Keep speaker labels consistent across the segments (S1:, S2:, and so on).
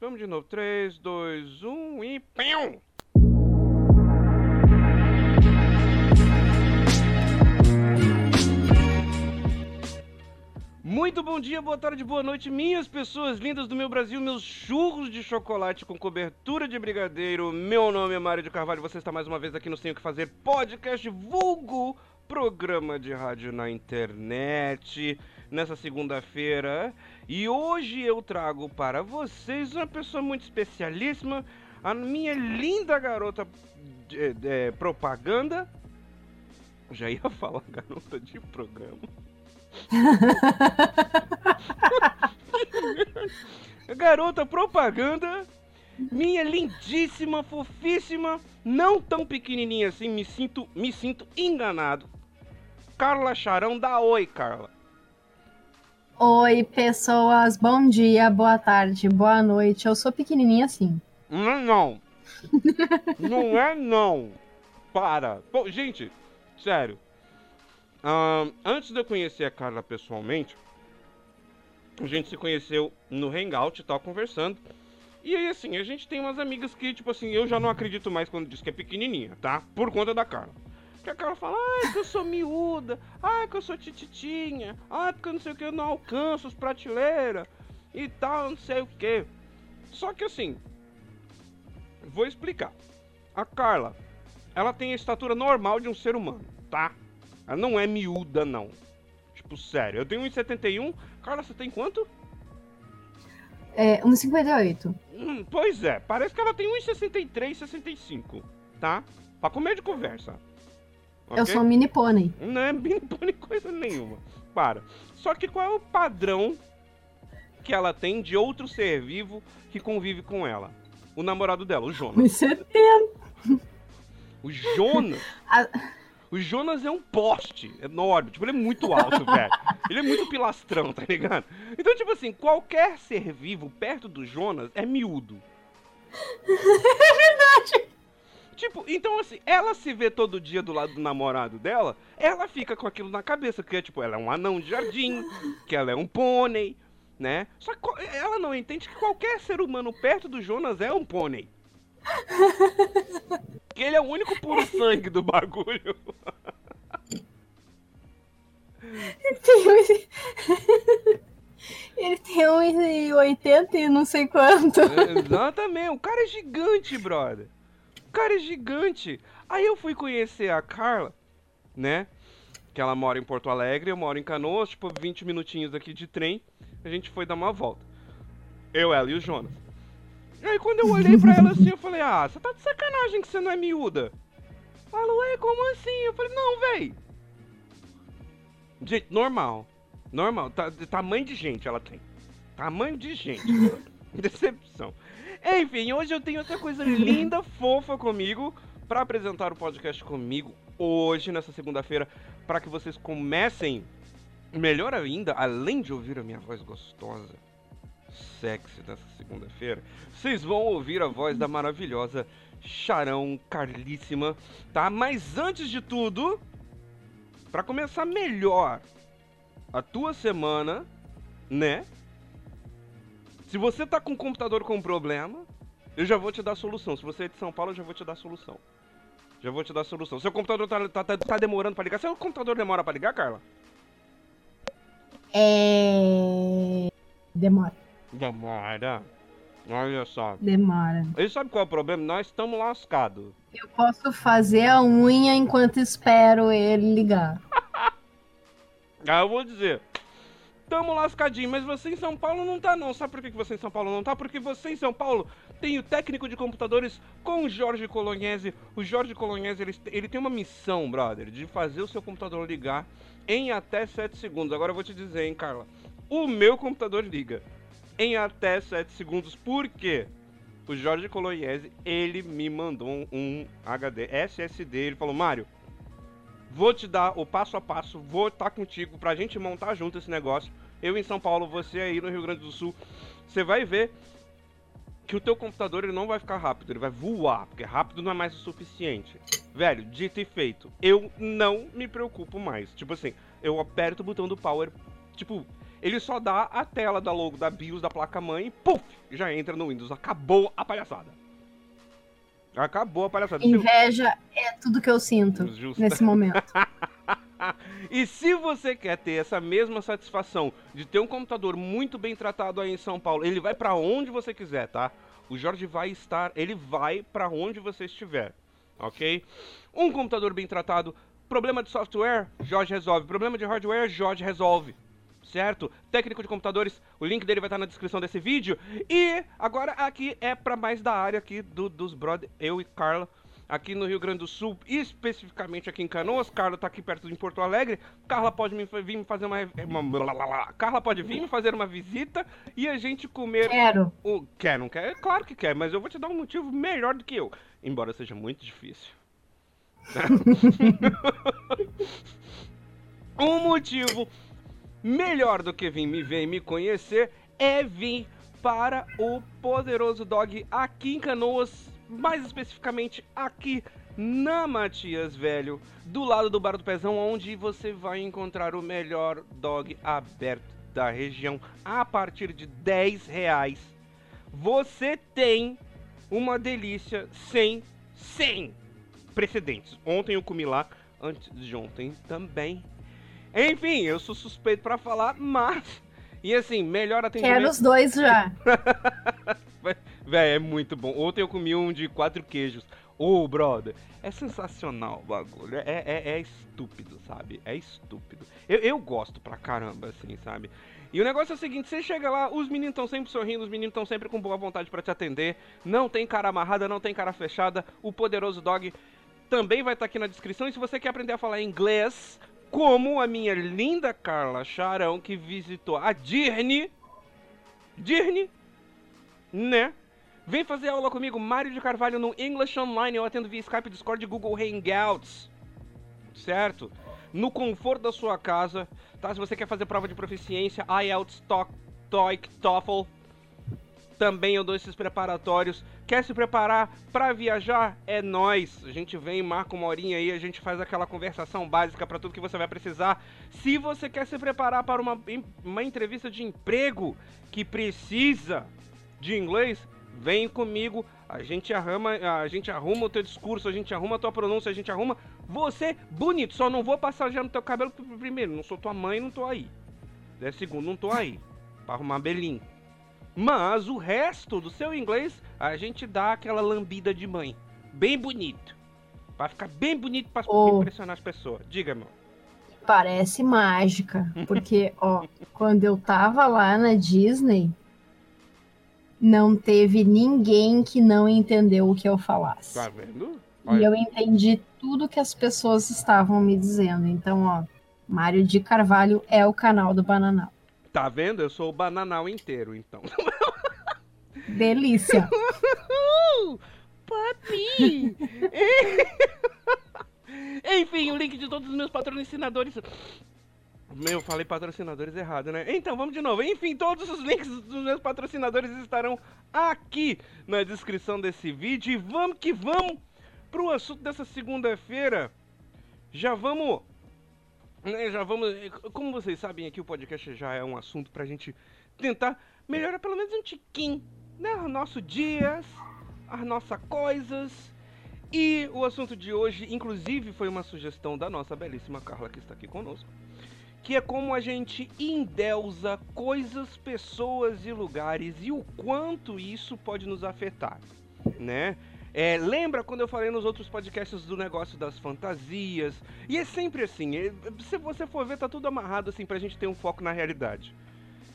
S1: Vamos de novo. 3, 2, 1 e. Pão! Muito bom dia, boa tarde, boa noite, minhas pessoas lindas do meu Brasil, meus churros de chocolate com cobertura de brigadeiro. Meu nome é Mário de Carvalho, você está mais uma vez aqui no Tenho Que Fazer Podcast Vulgo, programa de rádio na internet, nessa segunda-feira. E hoje eu trago para vocês uma pessoa muito especialíssima, a minha linda garota de, de, propaganda. Já ia falar garota de programa. Garota propaganda, minha lindíssima, fofíssima, não tão pequenininha assim, me sinto, me sinto enganado. Carla Charão, dá oi, Carla.
S2: Oi, pessoas, bom dia, boa tarde, boa noite. Eu sou pequenininha assim.
S1: Não, é não. não é não. Para. Bom, gente, sério. Uh, antes de eu conhecer a Carla pessoalmente, a gente se conheceu no Hangout e tal, conversando. E aí, assim, a gente tem umas amigas que, tipo assim, eu já não acredito mais quando diz que é pequenininha, tá? Por conta da Carla. Porque a Carla fala, ai, que eu sou miúda, ai, que eu sou tititinha, ai, porque eu não sei o que, eu não alcanço as prateleiras e tal, não sei o que. Só que, assim, vou explicar. A Carla, ela tem a estatura normal de um ser humano, tá? Ela não é miúda, não. Tipo, sério. Eu tenho 1,71. Carla, você tem quanto?
S2: É, 1,58.
S1: Hum, pois é, parece que ela tem 1,63, 65, tá? Pra comer de conversa.
S2: Okay? Eu sou um mini pônei.
S1: Não é mini pônei coisa nenhuma. Para. Só que qual é o padrão que ela tem de outro ser vivo que convive com ela? O namorado dela, o Jonas.
S2: 1,70.
S1: O Jonas? A... O Jonas é um poste enorme. Tipo, ele é muito alto, velho. Ele é muito pilastrão, tá ligado? Então, tipo assim, qualquer ser vivo perto do Jonas é miúdo. Tipo, então assim, ela se vê todo dia do lado do namorado dela, ela fica com aquilo na cabeça, que é tipo, ela é um anão de jardim, que ela é um pônei, né? Só que ela não entende que qualquer ser humano perto do Jonas é um pônei. que ele é o único puro sangue do bagulho.
S2: Ele tem Ele tem 1,80 e não sei quanto.
S1: É, exatamente. O cara é gigante, brother. Cara é gigante. Aí eu fui conhecer a Carla, né? Que ela mora em Porto Alegre, eu moro em Canoas, tipo 20 minutinhos aqui de trem. A gente foi dar uma volta. Eu, ela e o Jonas. E aí quando eu olhei pra ela assim, eu falei, ah, você tá de sacanagem que você não é miúda. Ela, ué, como assim? Eu falei, não, véi. Gente, normal. Normal. Tá, tamanho de gente ela tem. Tamanho de gente. Decepção. Enfim, hoje eu tenho essa coisa linda, fofa comigo para apresentar o podcast comigo hoje, nessa segunda-feira, para que vocês comecem, melhor ainda, além de ouvir a minha voz gostosa, sexy dessa segunda-feira, vocês vão ouvir a voz da maravilhosa Charão Carlíssima, tá? Mas antes de tudo, para começar melhor a tua semana, né? Se você tá com o computador com problema, eu já vou te dar a solução. Se você é de São Paulo, eu já vou te dar a solução. Já vou te dar a solução. Seu computador tá, tá, tá, tá demorando para ligar. Seu computador demora para ligar, Carla?
S2: É. Demora.
S1: Demora. Olha só.
S2: Demora.
S1: E sabe qual é o problema? Nós estamos lascados.
S2: Eu posso fazer a unha enquanto espero ele ligar.
S1: ah, eu vou dizer. Tamo lascadinho, mas você em São Paulo não tá não. Sabe por que você em São Paulo não tá? Porque você em São Paulo tem o técnico de computadores com o Jorge Colognese. O Jorge Colognese, ele, ele tem uma missão, brother, de fazer o seu computador ligar em até 7 segundos. Agora eu vou te dizer, hein, Carla. O meu computador liga em até 7 segundos. Por quê? O Jorge Colognese, ele me mandou um HD SSD. Ele falou, Mário, vou te dar o passo a passo, vou estar tá contigo pra gente montar junto esse negócio. Eu em São Paulo, você aí no Rio Grande do Sul. Você vai ver que o teu computador ele não vai ficar rápido, ele vai voar, porque rápido não é mais o suficiente. Velho, dito e feito, eu não me preocupo mais. Tipo assim, eu aperto o botão do power, tipo, ele só dá a tela da logo da BIOS da placa-mãe e puf, já entra no Windows. Acabou a palhaçada. Acabou a palhaçada.
S2: Inveja é tudo que eu sinto Justa. nesse momento.
S1: e se você quer ter essa mesma satisfação de ter um computador muito bem tratado aí em São Paulo, ele vai para onde você quiser, tá? O Jorge vai estar, ele vai para onde você estiver, ok? Um computador bem tratado, problema de software, Jorge resolve. Problema de hardware, Jorge resolve certo? Técnico de computadores, o link dele vai estar na descrição desse vídeo. E agora aqui é para mais da área aqui do, dos brother, eu e Carla, aqui no Rio Grande do Sul, especificamente aqui em Canoas. Carla tá aqui perto de Porto Alegre. Carla pode me, vir me fazer uma, uma Carla pode vir me fazer uma visita e a gente comer.
S2: Quero.
S1: O quer, não quer? Claro que quer, mas eu vou te dar um motivo melhor do que eu, embora seja muito difícil. um motivo melhor do que vir me ver e me conhecer é vir para o Poderoso Dog aqui em Canoas, mais especificamente aqui na Matias Velho, do lado do Bar do Pezão, onde você vai encontrar o melhor dog aberto da região a partir de 10 reais. Você tem uma delícia sem, sem precedentes. Ontem eu comi lá, antes de ontem também. Enfim, eu sou suspeito para falar, mas. E assim, melhor atendimento.
S2: Quero os dois já.
S1: Véi, é muito bom. Ontem eu comi um de quatro queijos. Ô, oh, brother, é sensacional o bagulho. É, é, é, estúpido, sabe? É estúpido. Eu, eu gosto pra caramba, assim, sabe? E o negócio é o seguinte: você chega lá, os meninos estão sempre sorrindo, os meninos estão sempre com boa vontade para te atender. Não tem cara amarrada, não tem cara fechada. O poderoso dog também vai estar tá aqui na descrição. E se você quer aprender a falar inglês, como a minha linda Carla Charão, que visitou a Dirne, Dirne, né? Vem fazer aula comigo, Mário de Carvalho, no English Online. Eu atendo via Skype, Discord Google Hangouts. Certo? No conforto da sua casa, tá? Se você quer fazer prova de proficiência, IELTS, TOEIC, TOEFL, também eu dou esses preparatórios. Quer se preparar para viajar? É nós. A gente vem, marca uma horinha aí, a gente faz aquela conversação básica para tudo que você vai precisar. Se você quer se preparar para uma, uma entrevista de emprego que precisa de inglês, vem comigo. A gente arruma, a gente arruma o teu discurso, a gente arruma a tua pronúncia, a gente arruma você bonito. Só não vou passar já no teu cabelo primeiro, não sou tua mãe, não tô aí. É, segundo, não tô aí. Pra arrumar belinho. Mas o resto do seu inglês, a gente dá aquela lambida de mãe. Bem bonito. Pra ficar bem bonito pra oh. impressionar as pessoas. Diga, meu.
S2: Parece mágica. Porque, ó, quando eu tava lá na Disney, não teve ninguém que não entendeu o que eu falasse.
S1: Tá vendo?
S2: Olha. E eu entendi tudo que as pessoas estavam me dizendo. Então, ó, Mário de Carvalho é o canal do Bananal.
S1: Tá vendo? Eu sou o bananal inteiro, então.
S2: Delícia.
S1: Papi! Enfim, o link de todos os meus patrocinadores. Meu, falei patrocinadores errado, né? Então, vamos de novo. Enfim, todos os links dos meus patrocinadores estarão aqui na descrição desse vídeo. E vamos que vamos pro assunto dessa segunda-feira. Já vamos né, já vamos. Como vocês sabem, aqui o podcast já é um assunto pra gente tentar melhorar pelo menos um tiquinho, né? Os nossos dias, as nossas coisas. E o assunto de hoje, inclusive, foi uma sugestão da nossa belíssima Carla que está aqui conosco. Que é como a gente endeusa coisas, pessoas e lugares e o quanto isso pode nos afetar, né? É, lembra quando eu falei nos outros podcasts do negócio das fantasias? E é sempre assim, é, se você for ver, tá tudo amarrado assim pra gente ter um foco na realidade.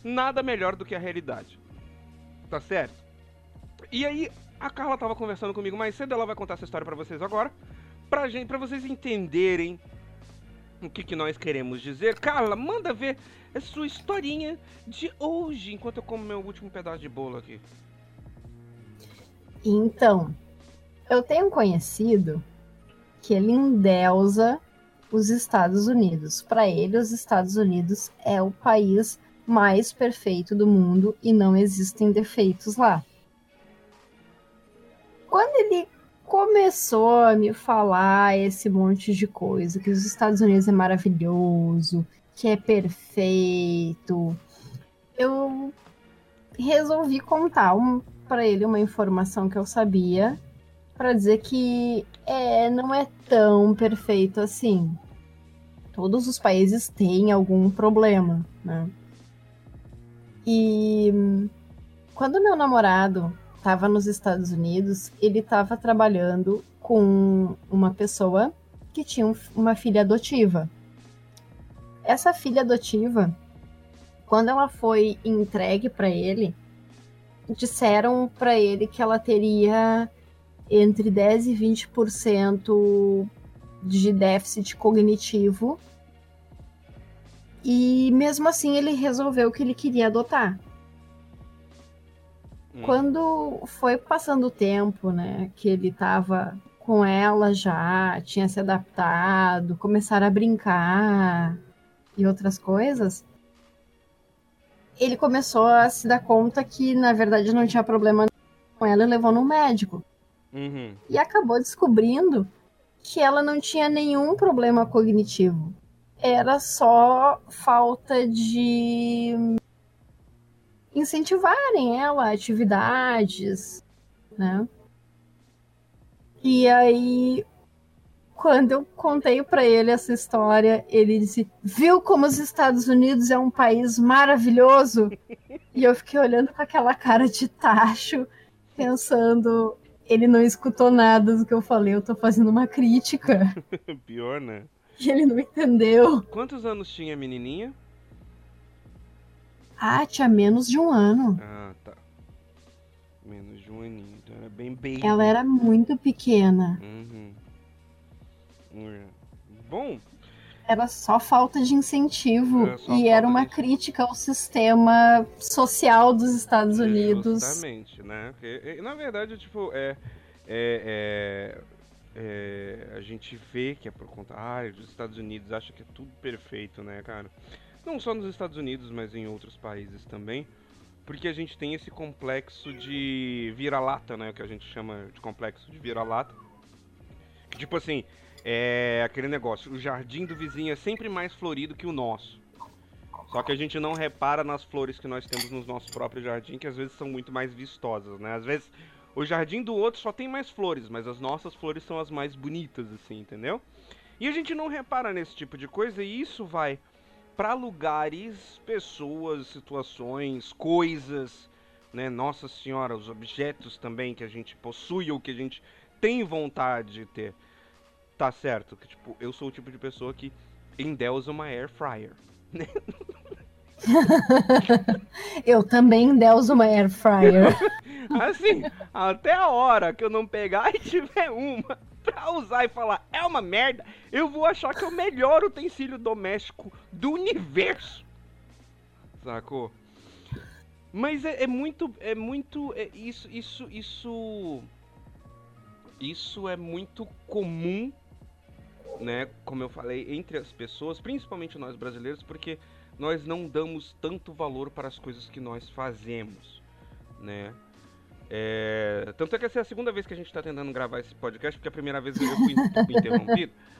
S1: Nada melhor do que a realidade. Tá certo? E aí, a Carla tava conversando comigo mais cedo, ela vai contar essa história para vocês agora. Pra, gente, pra vocês entenderem o que, que nós queremos dizer. Carla, manda ver a sua historinha de hoje, enquanto eu como meu último pedaço de bolo aqui.
S2: Então, eu tenho conhecido que ele endeusa os Estados Unidos. Para ele, os Estados Unidos é o país mais perfeito do mundo e não existem defeitos lá. Quando ele começou a me falar esse monte de coisa, que os Estados Unidos é maravilhoso, que é perfeito, eu resolvi contar um, para ele uma informação que eu sabia para dizer que é, não é tão perfeito assim. Todos os países têm algum problema, né? E quando meu namorado estava nos Estados Unidos, ele estava trabalhando com uma pessoa que tinha uma filha adotiva. Essa filha adotiva, quando ela foi entregue para ele, disseram para ele que ela teria entre 10 e 20% de déficit cognitivo. E mesmo assim ele resolveu que ele queria adotar. Hum. Quando foi passando o tempo, né, que ele estava com ela já, tinha se adaptado, começaram a brincar e outras coisas, ele começou a se dar conta que na verdade não tinha problema com ela e levou no médico.
S1: Uhum.
S2: E acabou descobrindo que ela não tinha nenhum problema cognitivo. Era só falta de incentivarem ela a atividades, né? E aí, quando eu contei para ele essa história, ele disse: Viu como os Estados Unidos é um país maravilhoso? e eu fiquei olhando com aquela cara de tacho, pensando: ele não escutou nada do que eu falei, eu tô fazendo uma crítica.
S1: Pior, né?
S2: E ele não entendeu.
S1: Quantos anos tinha a menininha?
S2: Ah, tinha menos de um ano.
S1: Ah, tá. Menos de um aninho. Então era bem.
S2: Ela era muito pequena.
S1: Uhum. É. Bom.
S2: Era só falta de incentivo. Era e era uma de... crítica ao sistema social dos Estados Unidos.
S1: Justamente, né? Porque, na verdade, tipo, é, é, é, é, a gente vê que é por conta. Ah, os Estados Unidos acha que é tudo perfeito, né, cara? Não só nos Estados Unidos, mas em outros países também. Porque a gente tem esse complexo de vira-lata, né? O que a gente chama de complexo de vira-lata. Tipo assim, é aquele negócio, o jardim do vizinho é sempre mais florido que o nosso. Só que a gente não repara nas flores que nós temos no nosso próprio jardim, que às vezes são muito mais vistosas, né? Às vezes o jardim do outro só tem mais flores, mas as nossas flores são as mais bonitas, assim, entendeu? E a gente não repara nesse tipo de coisa e isso vai para lugares, pessoas, situações, coisas, né? Nossa Senhora, os objetos também que a gente possui ou que a gente tem vontade de ter. Tá certo que tipo, eu sou o tipo de pessoa que endeusa uma air fryer, né?
S2: eu também endeuso uma air fryer.
S1: assim, até a hora que eu não pegar e tiver uma pra usar e falar é uma merda, eu vou achar que é o melhor utensílio doméstico do universo. Sacou? Mas é, é muito. É muito. É, isso, isso, isso. Isso é muito comum, né? Como eu falei, entre as pessoas, principalmente nós brasileiros, porque nós não damos tanto valor para as coisas que nós fazemos, né? É... Tanto é que essa é a segunda vez que a gente está tentando gravar esse podcast, porque a primeira vez eu fui interrompido.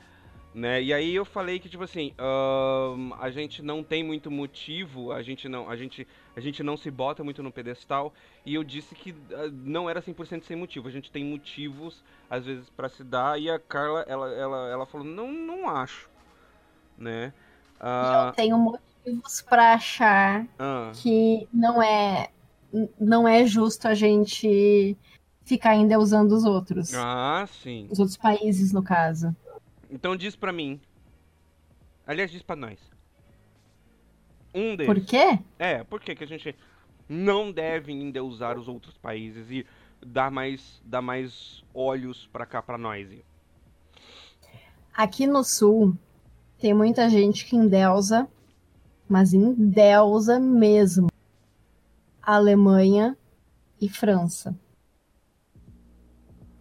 S1: Né? E aí eu falei que, tipo assim, uh, a gente não tem muito motivo, a gente não, a gente, a gente não se bota muito no pedestal, e eu disse que uh, não era 100% sem motivo, a gente tem motivos, às vezes, para se dar, e a Carla, ela, ela, ela falou, não, não acho, né?
S2: Uh... Eu tenho motivos para achar ah. que não é não é justo a gente ficar ainda usando os outros.
S1: Ah, sim.
S2: Os outros países, no caso.
S1: Então diz pra mim. Aliás, diz pra nós. Um deles.
S2: Por quê?
S1: É, por que a gente não deve ainda usar os outros países e dar mais, dar mais olhos pra cá, pra nós?
S2: Aqui no sul, tem muita gente que endeusa, mas endeusa mesmo Alemanha e França.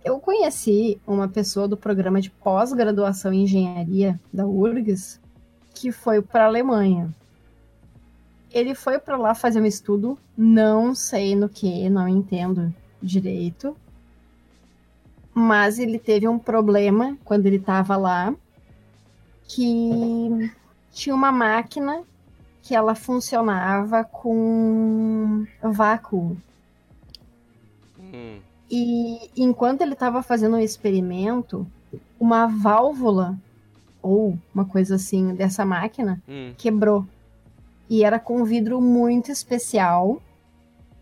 S2: Eu conheci uma pessoa do programa de pós-graduação em engenharia da URGS que foi para a Alemanha. Ele foi para lá fazer um estudo, não sei no que, não entendo direito, mas ele teve um problema quando ele estava lá que tinha uma máquina que ela funcionava com vácuo.
S1: Hum.
S2: E enquanto ele estava fazendo um experimento, uma válvula ou uma coisa assim dessa máquina
S1: Hum.
S2: quebrou. E era com um vidro muito especial,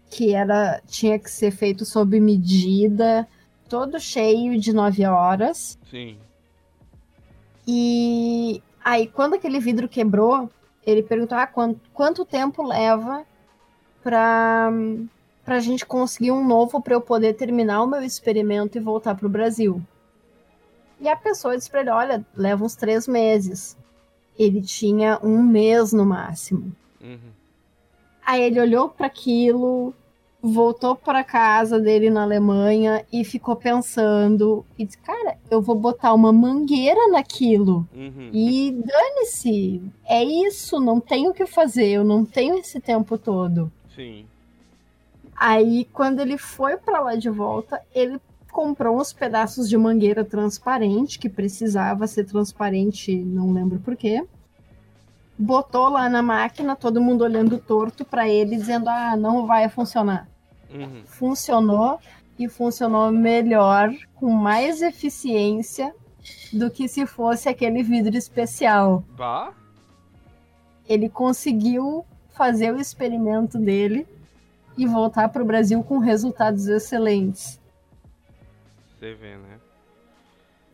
S2: que era tinha que ser feito sob medida, todo cheio de 9 horas.
S1: Sim.
S2: E aí, quando aquele vidro quebrou, ele perguntou: ah, quanto, quanto tempo leva pra, pra gente conseguir um novo para eu poder terminar o meu experimento e voltar pro Brasil? E a pessoa disse pra ele: olha, leva uns três meses. Ele tinha um mês no máximo.
S1: Uhum.
S2: Aí ele olhou para aquilo, voltou para casa dele na Alemanha e ficou pensando e disse: "Cara, eu vou botar uma mangueira naquilo
S1: Uhum.
S2: e dane-se. É isso, não tenho o que fazer, eu não tenho esse tempo todo".
S1: Sim.
S2: Aí quando ele foi para lá de volta, ele comprou uns pedaços de mangueira transparente que precisava ser transparente, não lembro por quê. Botou lá na máquina, todo mundo olhando torto para ele, dizendo: "Ah, não vai funcionar"
S1: Uhum.
S2: funcionou e funcionou melhor, com mais eficiência do que se fosse aquele vidro especial.
S1: Bah?
S2: Ele conseguiu fazer o experimento dele e voltar para o Brasil com resultados excelentes.
S1: Você vê, né?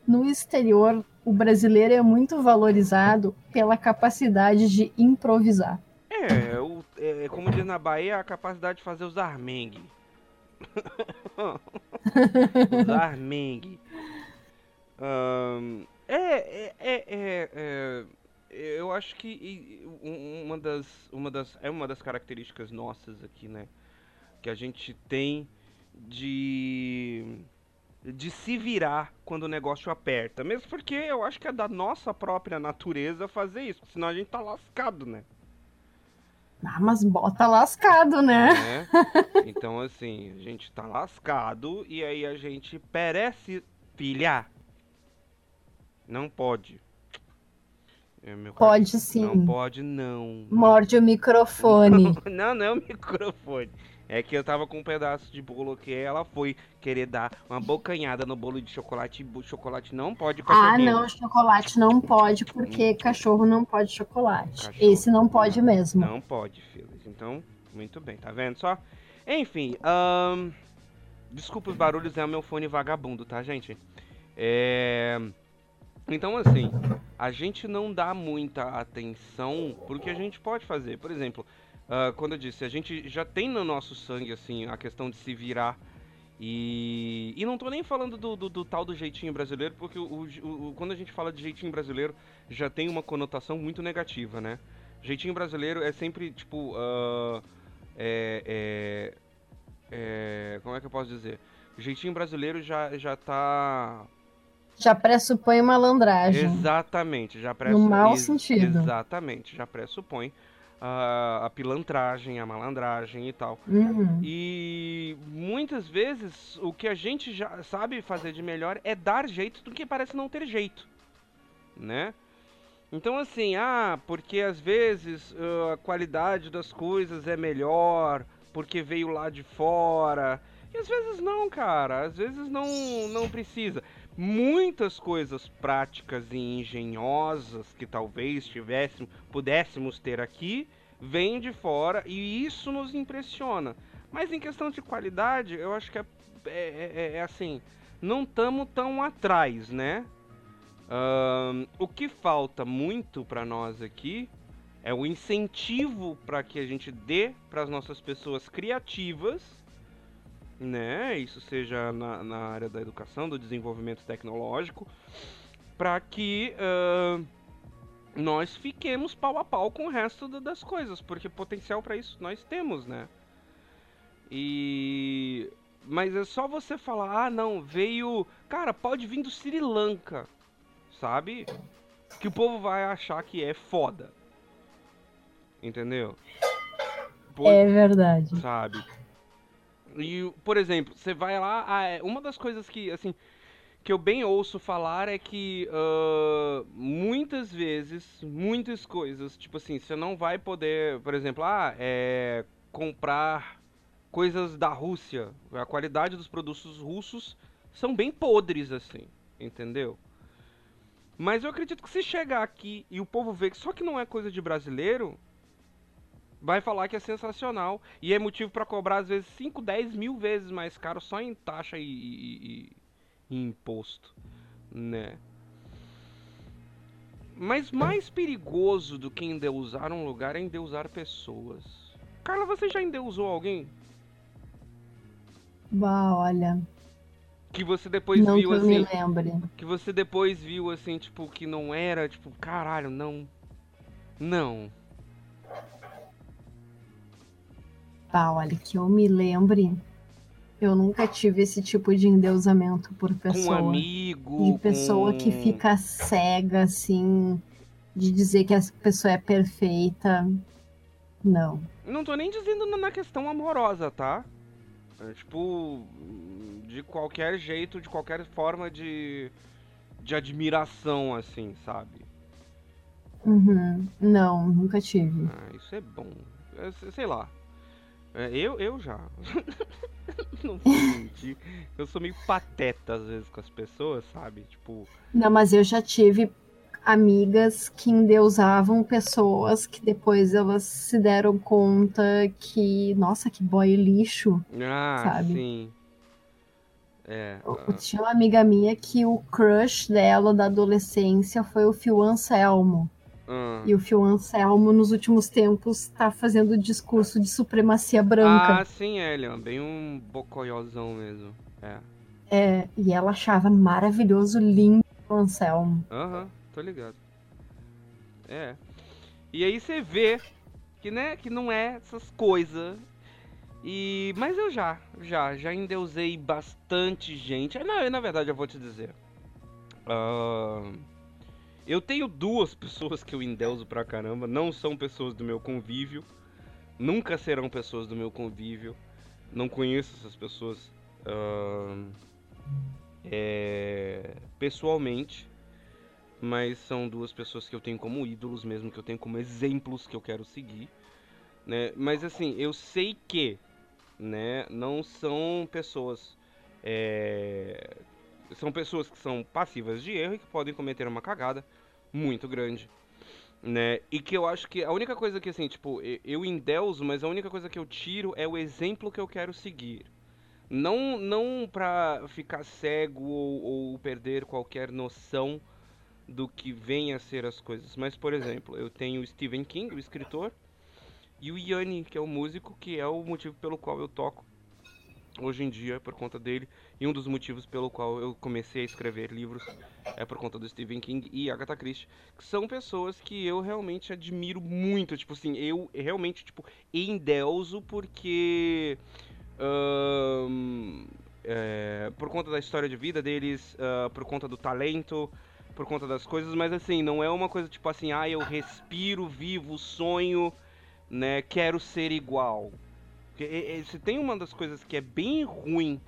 S2: No exterior, o brasileiro é muito valorizado pela capacidade de improvisar.
S1: É, é, como diz na Bahia, a capacidade de fazer os armengue. os armengue. Ahn, é, é, é, é, é, eu acho que um- uma das, uma das, é uma das características nossas aqui, né? Que a gente tem de, de se virar quando o negócio aperta. Mesmo porque eu acho que é da nossa própria natureza fazer isso, senão a gente tá lascado, né?
S2: Ah, mas bota lascado, né?
S1: né? Então, assim, a gente tá lascado e aí a gente perece pilhar. Não pode. É, meu cara,
S2: Pode sim.
S1: Não pode, não.
S2: Morde o microfone.
S1: Não, não é o microfone. É que eu tava com um pedaço de bolo que ela foi querer dar uma bocanhada no bolo de chocolate e o chocolate não pode
S2: Ah, não, chocolate não pode, porque cachorro não pode chocolate.
S1: Cachorro.
S2: Esse não pode mesmo.
S1: Não pode, filhos. Então, muito bem, tá vendo só? Enfim, desculpa os barulhos, é o meu fone vagabundo, tá, gente? É... Então, assim, a gente não dá muita atenção pro que a gente pode fazer. Por exemplo, ah, quando eu disse, a gente já tem no nosso sangue, assim, a questão de se virar. E, e não tô nem falando do, do- do tal do jeitinho brasileiro, porque o, o- o- quando a gente fala de jeitinho brasileiro, já tem uma conotação muito negativa, né? Jeitinho brasileiro é sempre, tipo, ah, é, é, é, como é que eu posso dizer? O jeitinho brasileiro já, já tá
S2: Já pressupõe malandragem.
S1: Exatamente, já
S2: No
S1: pressupõe.
S2: mau sentido.
S1: Exatamente, já pressupõe a, a pilantragem, a malandragem e tal.
S2: Uhum.
S1: E muitas vezes o que a gente já sabe fazer de melhor é dar jeito do que parece não ter jeito, né? Então assim, ah, porque às vezes ah, a qualidade das coisas é melhor, porque veio lá de fora. E às vezes não, cara, às vezes não, não precisa. Muitas coisas práticas e engenhosas que talvez tivéssemos, pudéssemos ter aqui, vêm de fora e isso nos impressiona. Mas em questão de qualidade, eu acho que é, é- é- é assim, não estamos tão atrás, né? Ahn, o que falta muito para nós aqui é o incentivo para que a gente dê para as nossas pessoas criativas, né? Isso seja na, na área da educação, do desenvolvimento tecnológico, para que ahn, nós fiquemos pau a pau com o resto da- das coisas, porque potencial para isso nós temos, né? E mas é só você falar, ah, não, veio, cara, pode vir do Sri Lanka, sabe? Que o povo vai achar que é foda. Entendeu?
S2: É verdade.
S1: sabe? E, por exemplo, você vai lá, ah, é, uma das coisas que, assim, que eu bem ouço falar é que uh, muitas vezes, muitas coisas, tipo assim, você não vai poder, por exemplo, ah, é, comprar coisas da Rússia. A qualidade dos produtos russos são bem podres, assim, entendeu? Mas eu acredito que se chegar aqui e o povo ver que só que não é coisa de brasileiro, vai falar que é sensacional e é motivo para cobrar às vezes 5, 10 mil vezes mais caro só em taxa e, e, e imposto, né? Mas mais perigoso do que endeusar um lugar é endeusar pessoas. Carla, você já endeusou alguém?
S2: Bah, olha.
S1: Que você depois
S2: não
S1: viu
S2: que eu
S1: assim.
S2: me lembre.
S1: Que você depois viu assim, tipo, que não era, tipo, caralho, não. Não.
S2: Bah, olha, que eu me lembre. Eu nunca tive esse tipo de endeusamento por
S1: Com
S2: pessoa.
S1: amigo.
S2: E pessoa
S1: com...
S2: que fica cega, assim, de dizer que a pessoa é perfeita. Não.
S1: Não tô nem dizendo na- questão amorosa, tá? É, tipo, de qualquer jeito, de qualquer forma de, de admiração, assim, sabe?
S2: Uhum. Não, nunca tive.
S1: Ah, isso é bom. É, se- sei lá. É, eu, eu já. Não vou mentir. Eu sou meio pateta às vezes com as pessoas, sabe? Tipo,
S2: Não, mas eu já tive amigas que endeusavam pessoas que depois elas se deram conta que, nossa, que boy lixo.
S1: ah,
S2: Sabe?
S1: sim. É.
S2: Eu tinha uma amiga minha que o crush dela da adolescência foi o Phil Anselmo.
S1: Ah.
S2: E o Phil Anselmo, nos últimos tempos, tá fazendo discurso de supremacia branca.
S1: Ah, sim, é, ele é bem um bocoiozão mesmo. É.
S2: É, e ela achava maravilhoso, lindo o Anselmo.
S1: Aham, tô ligado. É. E aí você vê que, né, que não é essas coisas. E. Mas eu já, já, já endeusei bastante gente. Eu, na verdade eu vou te dizer. Ahn, eu tenho duas pessoas que eu endeuso pra caramba. Não são pessoas do meu convívio. Nunca serão pessoas do meu convívio. Não conheço essas pessoas. ahn, é, pessoalmente mas são duas pessoas que eu tenho como ídolos mesmo, que eu tenho como exemplos que eu quero seguir, né? Mas assim, eu sei que, né, não são pessoas, é, são pessoas que são passivas de erro e que podem cometer uma cagada muito grande, né? E que eu acho que a única coisa que assim, tipo, eu endeuso, mas a única coisa que eu tiro é o exemplo que eu quero seguir. Não, não pra ficar cego ou, ou perder qualquer noção do que vem a ser as coisas. Mas, por exemplo, eu tenho o Stephen King, o escritor, e o Yanni, que é o músico, que é o motivo pelo qual eu toco hoje em dia, por conta dele. E um dos motivos pelo qual eu comecei a escrever livros é por conta do Stephen King e Agatha Christie, que são pessoas que eu realmente admiro muito. Tipo assim, eu realmente, tipo, endeuso porque. ahn, é, por conta da história de vida deles, ah, por conta do talento, por conta das coisas, mas assim, não é uma coisa tipo assim, ah, eu respiro, vivo, sonho, né, quero ser igual. Se tem uma das coisas que é bem ruim,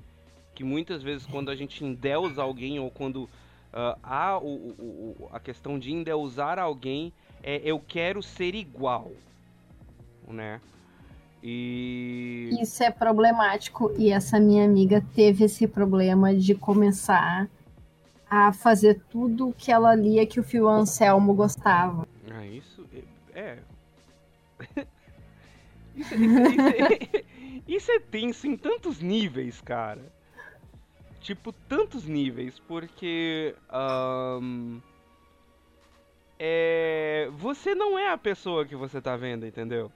S1: que muitas vezes quando a gente endeusa alguém ou quando ah, há o, o- o- a questão de endeusar alguém, é eu quero ser igual, né? E
S2: Isso é problemático e essa minha amiga teve esse problema de começar a fazer tudo o que ela lia que o Phil Anselmo gostava.
S1: Ah, isso é. é. isso, isso- isso é- isso é tenso em tantos níveis, cara. Tipo, tantos níveis, porque. ahn, é. Você não é a pessoa que você tá vendo, entendeu?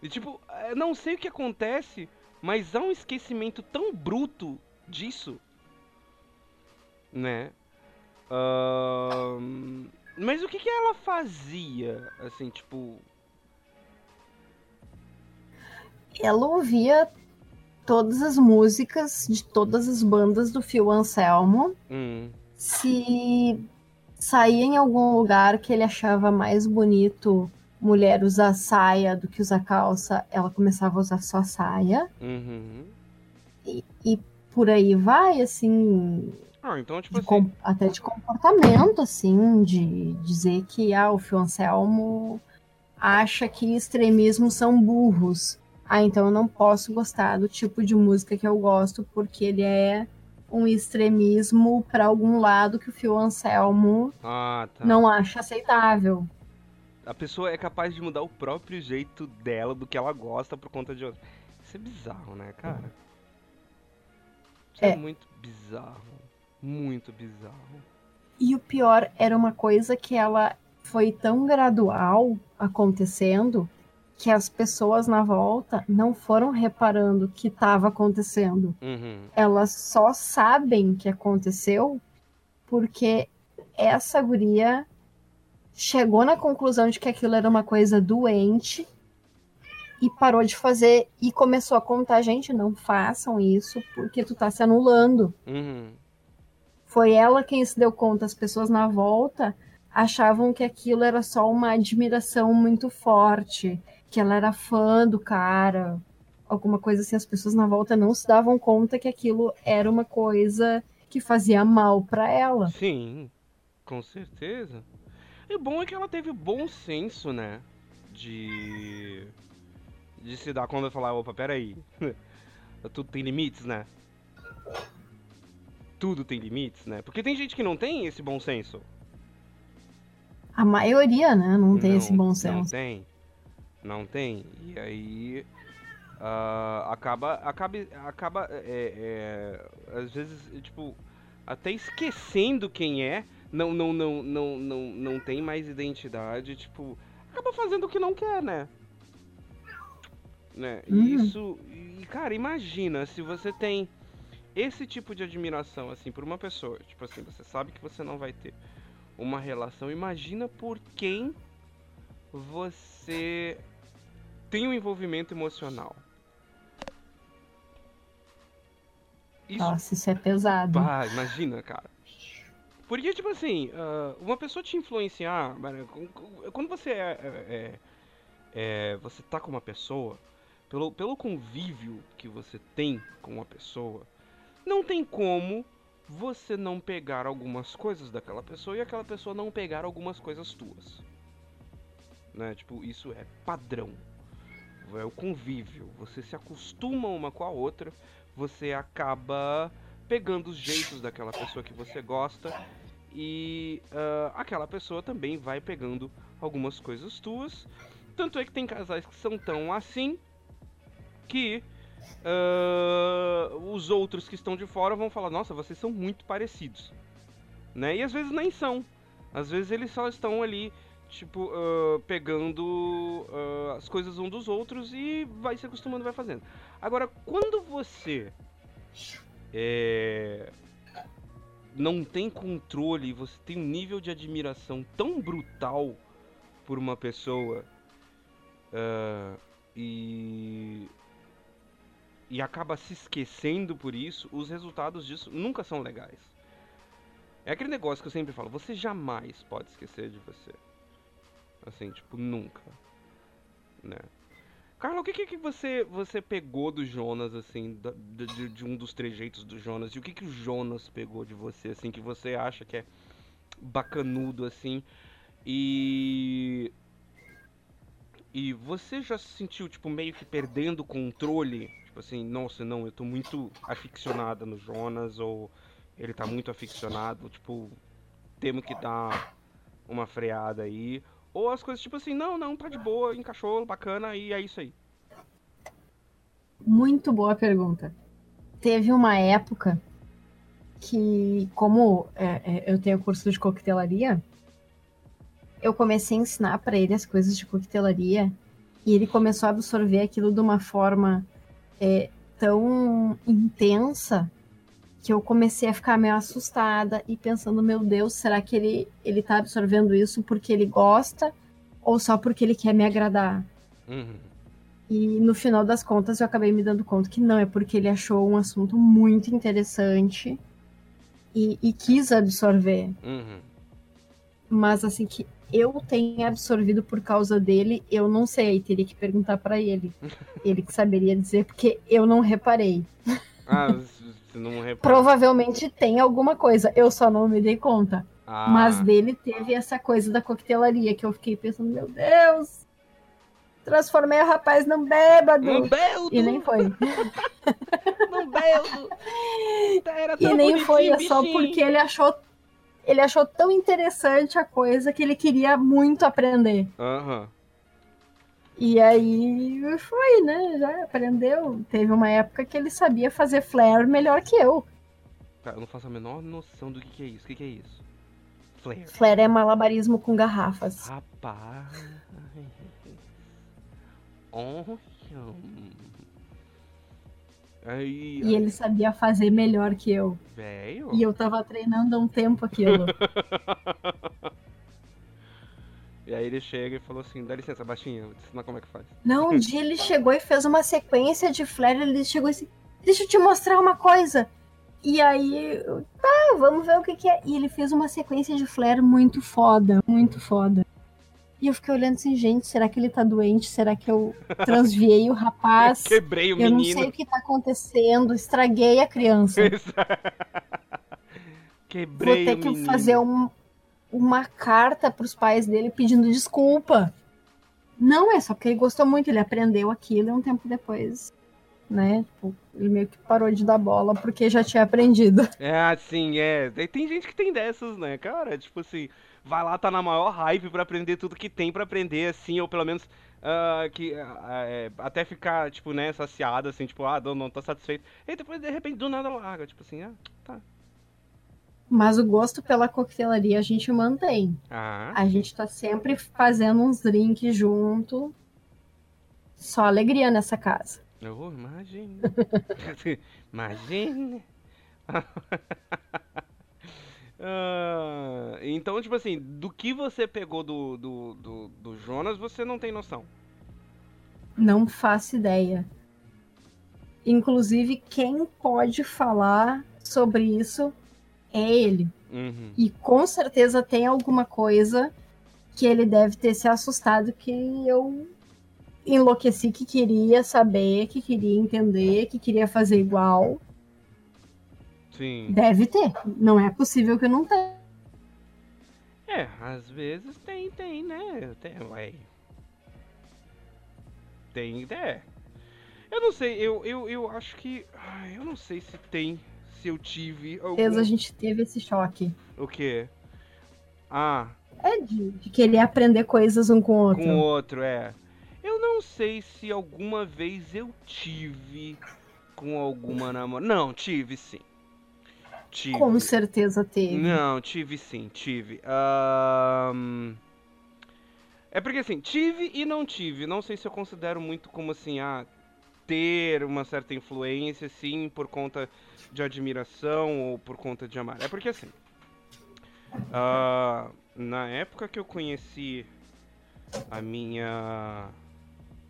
S1: E tipo, eu não sei o que acontece, mas há um esquecimento tão bruto disso. Né? Ahn, mas o que que ela fazia? Assim, tipo.
S2: Ela ouvia todas as músicas de todas as bandas do Phil Anselmo.
S1: Hum,
S2: Se saía em algum lugar que ele achava mais bonito mulher usar saia do que usar calça, ela começava a usar só saia.
S1: uhum.
S2: E, e por aí vai, assim.
S1: Ah, então, tipo
S2: de
S1: assim.
S2: até de comportamento, assim, de dizer que ah, o Fio Anselmo acha que extremismos são burros. Ah, então eu não posso gostar do tipo de música que eu gosto porque ele é um extremismo para algum lado que o Fio Anselmo
S1: Ah, tá.
S2: não acha aceitável.
S1: A pessoa é capaz de mudar o próprio jeito dela, do que ela gosta, por conta de outro. Isso é bizarro, né, cara? Isso é,
S2: É.
S1: muito bizarro. Muito bizarro.
S2: E o pior era uma coisa que ela foi tão gradual acontecendo que as pessoas na volta não foram reparando que estava acontecendo.
S1: Uhum.
S2: Elas só sabem que aconteceu porque essa guria chegou na conclusão de que aquilo era uma coisa doente e parou de fazer e começou a contar, gente, não façam isso porque tu tá se anulando.
S1: Uhum.
S2: Foi ela quem se deu conta, as pessoas na volta achavam que aquilo era só uma admiração muito forte, que ela era fã do cara, alguma coisa assim. As pessoas na volta não se davam conta que aquilo era uma coisa que fazia mal pra ela.
S1: Sim, com certeza. E o bom é que ela teve bom senso, né? De. De se dar conta e falar, opa, peraí. Tudo tem limites, né? Tudo tem limites, né? Porque tem gente que não tem esse bom senso.
S2: A maioria, né, não tem esse bom
S1: Não
S2: senso.
S1: tem. Não tem. E aí. ah, acaba. Acaba. Acaba. É, é, às vezes, tipo. Até esquecendo quem é. Não, não, não, não, não, não tem mais identidade. Tipo. Acaba fazendo o que não quer, né? Né?
S2: Uhum.
S1: Isso. E, cara, imagina se você tem esse tipo de admiração, assim, por uma pessoa. Tipo assim, você sabe que você não vai ter uma relação. Imagina por quem você tem um envolvimento emocional. Isso,
S2: Nossa, isso é pesado.
S1: imagina, cara. Porque, tipo assim, ah, uma pessoa te influenciar, quando você é, é- é- é- você tá com uma pessoa, pelo, pelo convívio que você tem com uma pessoa, não tem como você não pegar algumas coisas daquela pessoa e aquela pessoa não pegar algumas coisas tuas. Né? Tipo, isso é padrão. É o convívio. Você se acostuma uma com a outra, você acaba pegando os jeitos daquela pessoa que você gosta e ah, aquela pessoa também vai pegando algumas coisas tuas. Tanto é que tem casais que são tão assim que ah, os outros que estão de fora vão falar: Nossa, vocês são muito parecidos. Né? E às vezes nem são. Às vezes eles só estão ali, tipo, ah, pegando ah, as coisas um dos outros e vai se acostumando, vai fazendo. Agora, quando você é, não tem controle você tem um nível de admiração tão brutal por uma pessoa ah, e e acaba se esquecendo por isso, os resultados disso nunca são legais. É aquele negócio que eu sempre falo, você jamais pode esquecer de você. Assim, tipo, nunca. Né? Carla, o que que, você, você pegou do Jonas, assim, da- de, de- de um dos trejeitos do Jonas? E o que que o Jonas pegou de você, assim, que você acha que é bacanudo, assim? E... E você já se sentiu, tipo, meio que perdendo o controle? Tipo assim, nossa, não, eu tô muito aficionada no Jonas, ou ele tá muito aficionado, tipo, temos que dar uma freada aí. Ou as coisas tipo assim, não, não, tá de boa, encaixou, bacana, e é isso aí.
S2: Muito boa pergunta. Teve uma época que, como é, é, eu tenho curso de coquetelaria, eu comecei a ensinar para ele as coisas de coquetelaria e ele começou a absorver aquilo de uma forma é, tão intensa que eu comecei a ficar meio assustada e pensando, meu Deus, será que ele, ele tá absorvendo isso porque ele gosta ou só porque ele quer me agradar?
S1: Uhum.
S2: E no final das contas eu acabei me dando conta que não, é porque ele achou um assunto muito interessante e, e quis absorver.
S1: Uhum.
S2: Mas assim, que eu tenha absorvido por causa dele, eu não sei, teria que perguntar pra ele. Ele que saberia dizer, porque eu não reparei.
S1: Ah, não,
S2: Provavelmente tem alguma coisa, eu só não me dei conta.
S1: Ah,
S2: Mas dele teve essa coisa da coquetelaria que eu fiquei pensando, meu Deus, transformei o rapaz num bêbado.
S1: Um beldo!
S2: E nem foi.
S1: Um beldo! Era
S2: E
S1: tão
S2: nem foi, é só porque ele achou ele achou tão interessante a coisa que ele queria muito aprender.
S1: Aham.
S2: E aí foi, né? Já aprendeu. Teve uma época que ele sabia fazer flare melhor que eu.
S1: Cara, eu não faço a menor noção do que, que é isso. O que, que é isso? Flare.
S2: Flare é malabarismo com garrafas.
S1: Rapaz. Olha. Aí,
S2: E ele sabia fazer melhor que eu.
S1: velho.
S2: E eu tava treinando há um tempo aquilo.
S1: E aí ele chega e falou assim: dá licença, baixinha, vou te ensinar como é que faz.
S2: Não, um dia ele chegou e fez uma sequência de flare. Ele chegou assim: Deixa eu te mostrar uma coisa. E aí, eu, tá, vamos ver o que, que é. E ele fez uma sequência de flare muito foda, muito foda. E eu fiquei olhando assim, gente, será que ele tá doente? Será que eu transviei o rapaz?
S1: Quebrei o
S2: Eu não
S1: menino.
S2: sei o que tá acontecendo, estraguei a criança.
S1: Quebrei
S2: Vou ter que
S1: menino.
S2: fazer um- uma carta pros pais dele pedindo desculpa. Não é só porque ele gostou muito, ele aprendeu aquilo e um tempo depois, né? Tipo, ele meio que parou de dar bola porque já tinha aprendido.
S1: É, assim, é. Tem gente que tem dessas, né, cara? Tipo assim, vai lá, tá na maior hype pra aprender tudo que tem pra aprender, assim, ou pelo menos ah, que é, até ficar, tipo, né, saciado, assim, tipo, ah, não, não tô satisfeito. E depois, de repente, do nada larga, tipo assim, ah, tá.
S2: Mas o gosto pela coquetelaria a gente mantém.
S1: Ah,
S2: A gente tá sempre fazendo uns drinks junto. Só alegria nessa casa.
S1: oh, imagina. imagina. Ah, então, tipo assim, do que você pegou do, do, do, do Jonas, você não tem noção.
S2: Não faço ideia. Inclusive, quem pode falar sobre isso é ele.
S1: Uhum.
S2: E com certeza tem alguma coisa que ele deve ter se assustado que eu enlouqueci, que queria saber, que queria entender, que queria fazer igual.
S1: Sim.
S2: Deve ter. Não é possível que não tenha.
S1: É, às vezes tem, tem, né? Tem, ué. Tem, é. Eu não sei, eu, eu, eu acho que. ai, eu não sei se tem, se eu tive algum.
S2: certeza a gente teve esse choque.
S1: O quê? Ah,
S2: É de, de querer aprender coisas um com o outro.
S1: com o outro, é. Eu não sei se alguma vez eu tive com alguma namorada. Não, tive sim. Tive.
S2: Com certeza teve.
S1: Não, tive sim, tive. Ahn, É porque assim, tive e não tive. Não sei se eu considero muito como assim, ah, ter uma certa influência, sim, por conta de admiração ou por conta de amar. É porque assim, ah, na época que eu conheci a minha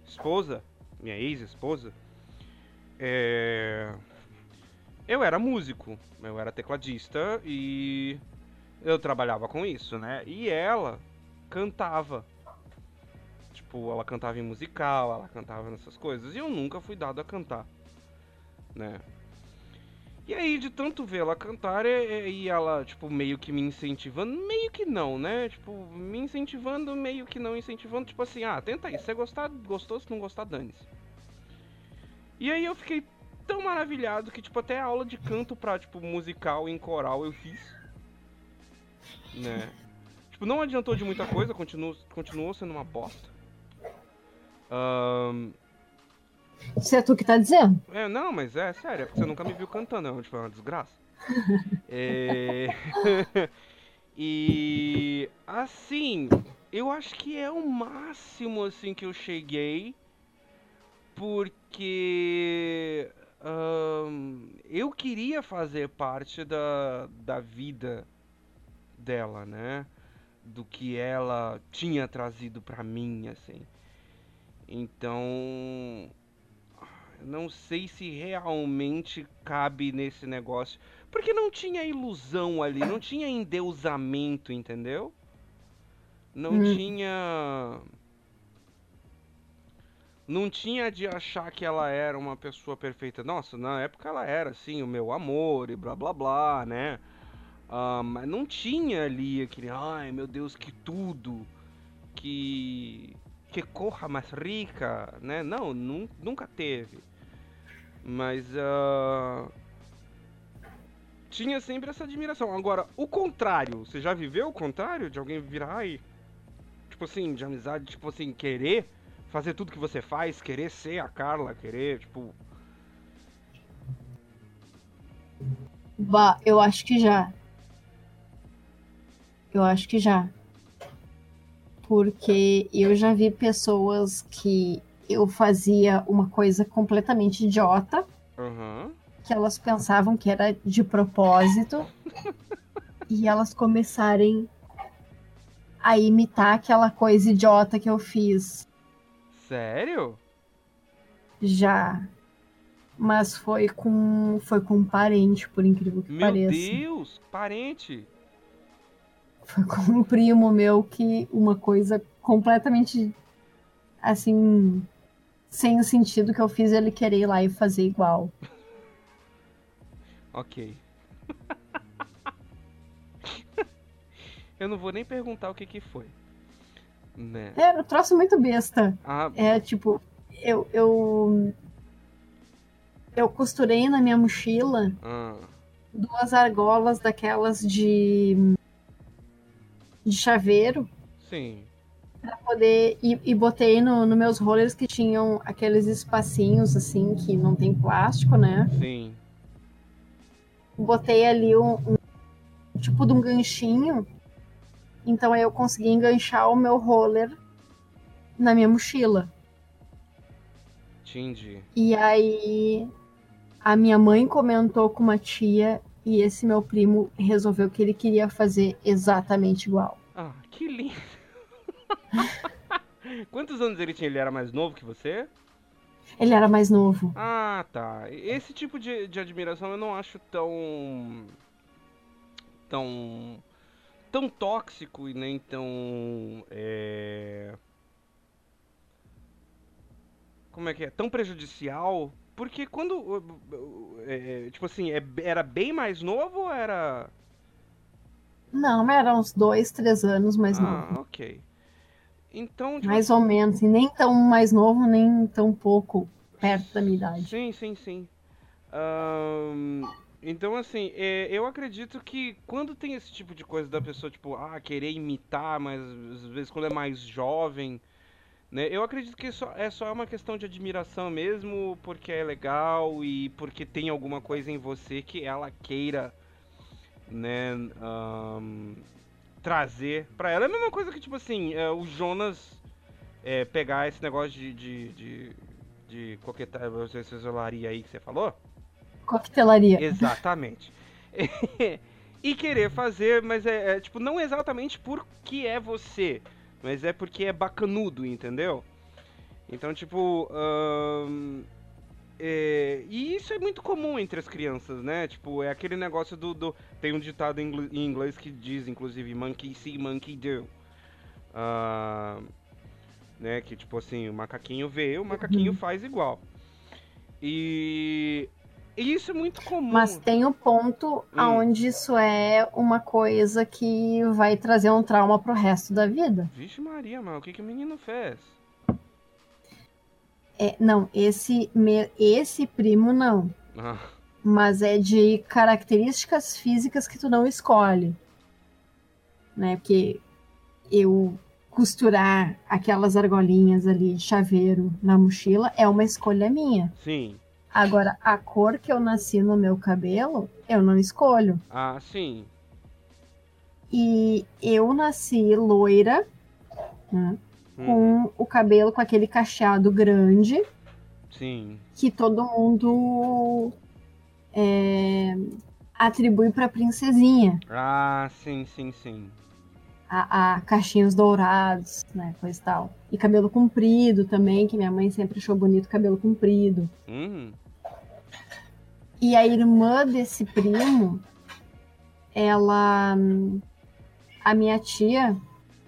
S1: esposa, minha ex-esposa, é, eu era músico, eu era tecladista e eu trabalhava com isso, né? E ela cantava. Tipo, ela cantava em musical, ela cantava nessas coisas. E eu nunca fui dado a cantar, né? E aí, de tanto ver ela cantar, e, ela, tipo, meio que me incentivando, meio que não, né? Tipo, me incentivando, meio que não incentivando, tipo assim, ah, tenta aí, se você gostar, gostou, se não gostar, dane-se. E aí eu fiquei tão maravilhado que, tipo, até aula de canto pra, tipo, musical em coral eu fiz. Né? Tipo, não adiantou de muita coisa, continuou, continuou sendo uma bosta. Ahn,
S2: Isso é tu que tá dizendo?
S1: é, não, mas é sério, é porque você nunca me viu cantando, é, tipo, é uma desgraça. É... e assim, eu acho que é o máximo assim que eu cheguei, porque ahn, eu queria fazer parte da, da vida dela, né? Do que ela tinha trazido pra mim, assim. Então, não sei se realmente cabe nesse negócio. Porque não tinha ilusão ali, não tinha endeusamento, entendeu? Não
S2: Hum.
S1: tinha. não tinha de achar que ela era uma pessoa perfeita. Nossa, na época ela era, assim, o meu amor e blá blá blá, né? Ah, mas não tinha ali aquele, ai meu Deus, que tudo, que. Que corra mais rica, né? Não, nun- nunca teve. Mas. ah, tinha sempre essa admiração. Agora, o contrário, você já viveu o contrário? De alguém virar, ai. Tipo assim, de amizade, tipo assim, querer fazer tudo que você faz, querer ser a Carla, querer, tipo.
S2: Bah, eu acho que já. Eu acho que já. Porque eu já vi pessoas que eu fazia uma coisa completamente idiota,
S1: Aham.
S2: que elas pensavam que era de propósito, e elas começarem a imitar aquela coisa idiota que eu fiz.
S1: Sério?
S2: Já. Mas foi com foi com um parente, por incrível que
S1: Meu
S2: pareça.
S1: Deus, parente.
S2: Foi com um primo meu que uma coisa completamente assim sem o sentido que eu fiz ele querer ir lá e fazer igual.
S1: Ok. Eu não vou nem perguntar o que que foi. Né?
S2: É, um troço muito besta.
S1: Ah,
S2: É tipo, eu eu eu costurei na minha mochila
S1: ah,
S2: duas argolas daquelas de de chaveiro
S1: sim.
S2: pra poder e, e botei no, no meus rollers que tinham aqueles espacinhos assim que não tem plástico, né?
S1: Sim.
S2: botei ali um, um tipo de um ganchinho. Então aí eu consegui enganchar o meu roller na minha mochila.
S1: Entendi.
S2: E aí a minha mãe comentou com uma tia e esse meu primo resolveu que ele queria fazer exatamente igual.
S1: Ah, que lindo. Quantos anos ele tinha? Ele era mais novo que você?
S2: Ele era mais novo.
S1: Ah, tá. Esse tipo de, de admiração eu não acho tão. tão. tão tóxico e nem tão. É... Como é que é? Tão prejudicial. Porque quando. uh, é, tipo assim, é- era bem mais novo ou era.
S2: Não, era uns dois, três anos mais
S1: ah,
S2: novo.
S1: ok. Então, tipo
S2: Mais ou menos. E nem tão mais novo, nem tão pouco perto da minha idade.
S1: Sim, sim, sim. Ahn, então, assim, é, eu acredito que quando tem esse tipo de coisa da pessoa, tipo, ah, querer imitar, mas às vezes quando é mais jovem, né? Eu acredito que só, é só uma questão de admiração mesmo, porque é legal e porque tem alguma coisa em você que ela queira, né, ahn, trazer pra ela. É a mesma coisa que, tipo assim, é, o Jonas é, pegar esse negócio de, de, de, de coquetar, você celularia aí que você falou?
S2: Coquetelaria.
S1: Exatamente. e querer fazer, mas é, é, tipo, não exatamente porque é você, mas é porque é bacanudo, entendeu? Então, tipo, ahn, é, e isso é muito comum entre as crianças, né? Tipo, é aquele negócio do. do- tem um ditado em ingl- em inglês que diz, inclusive, monkey see, monkey do. Ah, né? Que tipo assim, o macaquinho vê, o macaquinho faz igual. E, e isso é muito comum.
S2: Mas tem o ponto
S1: Hum.
S2: onde isso é uma coisa que vai trazer um trauma pro resto da vida.
S1: Vixe Maria, mano, o que, que o menino fez?
S2: É, não, esse, esse primo não.
S1: Ah,
S2: Mas é de características físicas que tu não escolhe. Né? Porque eu costurar aquelas argolinhas ali de chaveiro na mochila é uma escolha minha.
S1: sim.
S2: Agora, a cor que eu nasci no meu cabelo, eu não escolho.
S1: Ah, sim.
S2: E eu nasci loira, né,
S1: Hum,
S2: com o cabelo com aquele cacheado grande,
S1: sim.
S2: que todo mundo é, atribui para princesinha.
S1: Ah, sim, sim, sim.
S2: A, a cachinhos dourados, né, coisa e tal. E cabelo comprido também, que minha mãe sempre achou bonito cabelo comprido.
S1: Hum,
S2: E a irmã desse primo, ela. A minha tia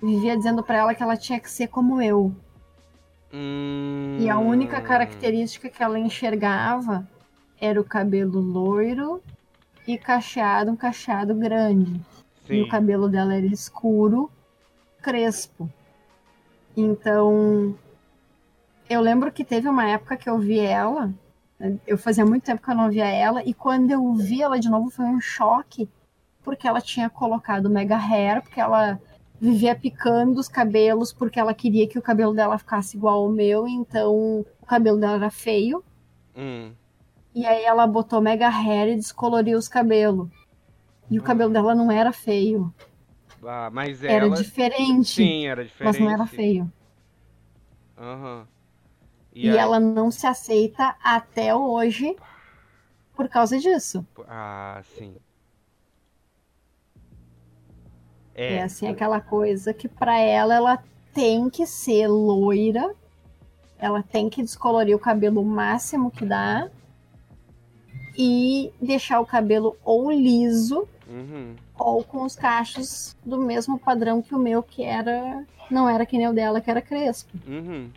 S2: vivia dizendo pra ela que ela tinha que ser como eu.
S1: Hum...
S2: E a única característica que ela enxergava era o cabelo loiro e cacheado, um cacheado grande.
S1: Sim.
S2: E o cabelo dela era escuro, crespo. Então, eu lembro que teve uma época que eu vi ela, eu fazia muito tempo que eu não via ela, e quando eu vi ela de novo foi um choque, porque ela tinha colocado mega hair, porque ela vivia picando os cabelos, porque ela queria que o cabelo dela ficasse igual ao meu, então o cabelo dela era feio.
S1: Hum.
S2: E aí ela botou mega hair e descoloriu os cabelos. E o cabelo dela não era feio.
S1: Ah, mas
S2: Era
S1: ela...
S2: diferente.
S1: Sim, era diferente.
S2: mas não era feio.
S1: Aham.
S2: E,
S1: aí-
S2: ela não se aceita até hoje por causa disso.
S1: Ah, sim.
S2: É,
S1: É,
S2: assim aquela coisa que pra ela ela tem que ser loira. Ela tem que descolorir o cabelo o máximo que dá. E deixar o cabelo ou liso
S1: Uhum.
S2: ou com os cachos do mesmo padrão que o meu, que era. Não era que nem o dela, que era crespo.
S1: Uhum.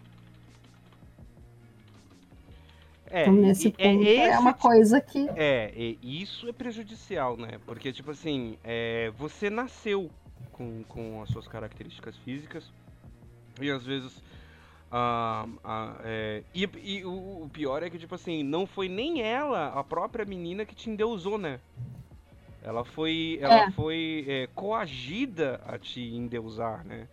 S1: É,
S2: Então, nesse
S1: e-
S2: ponto, é,
S1: esse
S2: uma coisa que.
S1: É, isso é prejudicial, né? Porque, tipo assim, é, você nasceu com, com as suas características físicas e às vezes. ah, ah, é, e e o, o pior é que, tipo assim, não foi nem ela, a própria menina, que te endeusou, né? Ela foi, ela
S2: É.
S1: foi é, coagida a te endeusar, né?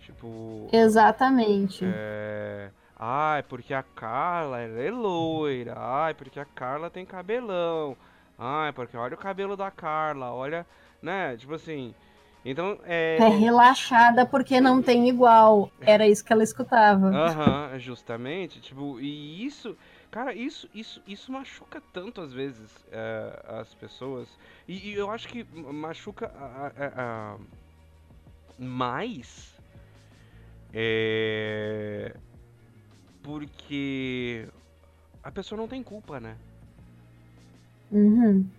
S1: Tipo.
S2: Exatamente.
S1: É... Ai, porque a Carla é loira. Ai, porque a Carla tem cabelão. Ai, porque olha o cabelo da Carla, olha, né? Tipo assim. Então, é.
S2: É relaxada porque não tem igual. Era isso que ela escutava.
S1: Aham, justamente. Tipo, e isso. Cara, isso, isso, isso machuca tanto às vezes é, as pessoas. E, e eu acho que machuca a- a- a- mais. É. Porque a pessoa não tem culpa, né?
S2: Uhum.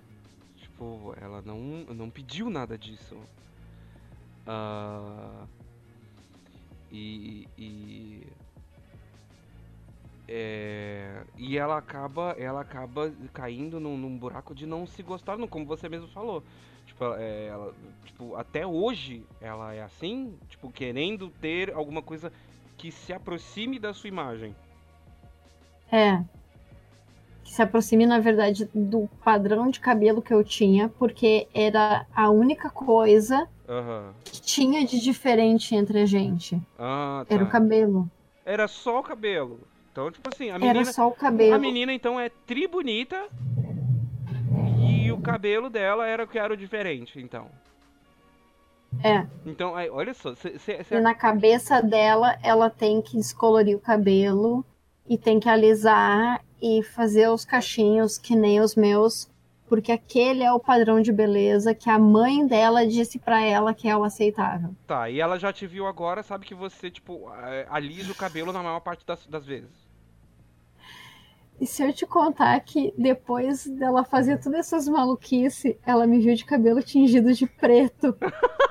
S1: Tipo, ela não, não pediu nada disso. Ah, e, e, é, e ela acaba, ela acaba caindo num, num buraco de não se gostar, não, como você mesmo falou. Tipo, ela- é, ela, tipo, até hoje ela é assim, tipo, querendo ter alguma coisa que se aproxime da sua imagem.
S2: É. Que se aproxime, na verdade, do padrão de cabelo que eu tinha, porque era a única coisa
S1: Aham.
S2: que tinha de diferente entre a gente.
S1: Ah,
S2: Era o
S1: tá.
S2: cabelo.
S1: Era só o cabelo. Então, tipo assim, a
S2: Era
S1: menina,
S2: só o cabelo.
S1: a menina então é tri bonita e o cabelo dela era o que era o diferente, então.
S2: É.
S1: Então, aí, olha só, cê, cê-
S2: E
S1: cê-
S2: na cabeça dela, ela tem que descolorir o cabelo e tem que alisar e fazer os cachinhos que nem os meus, porque aquele é o padrão de beleza que a mãe dela disse pra ela que é o aceitável.
S1: tá, e ela já te viu agora, sabe que você, tipo, alisa o cabelo na maior parte das, das vezes.
S2: E se eu te contar que depois dela fazer todas essas maluquices, ela me viu de cabelo tingido de preto.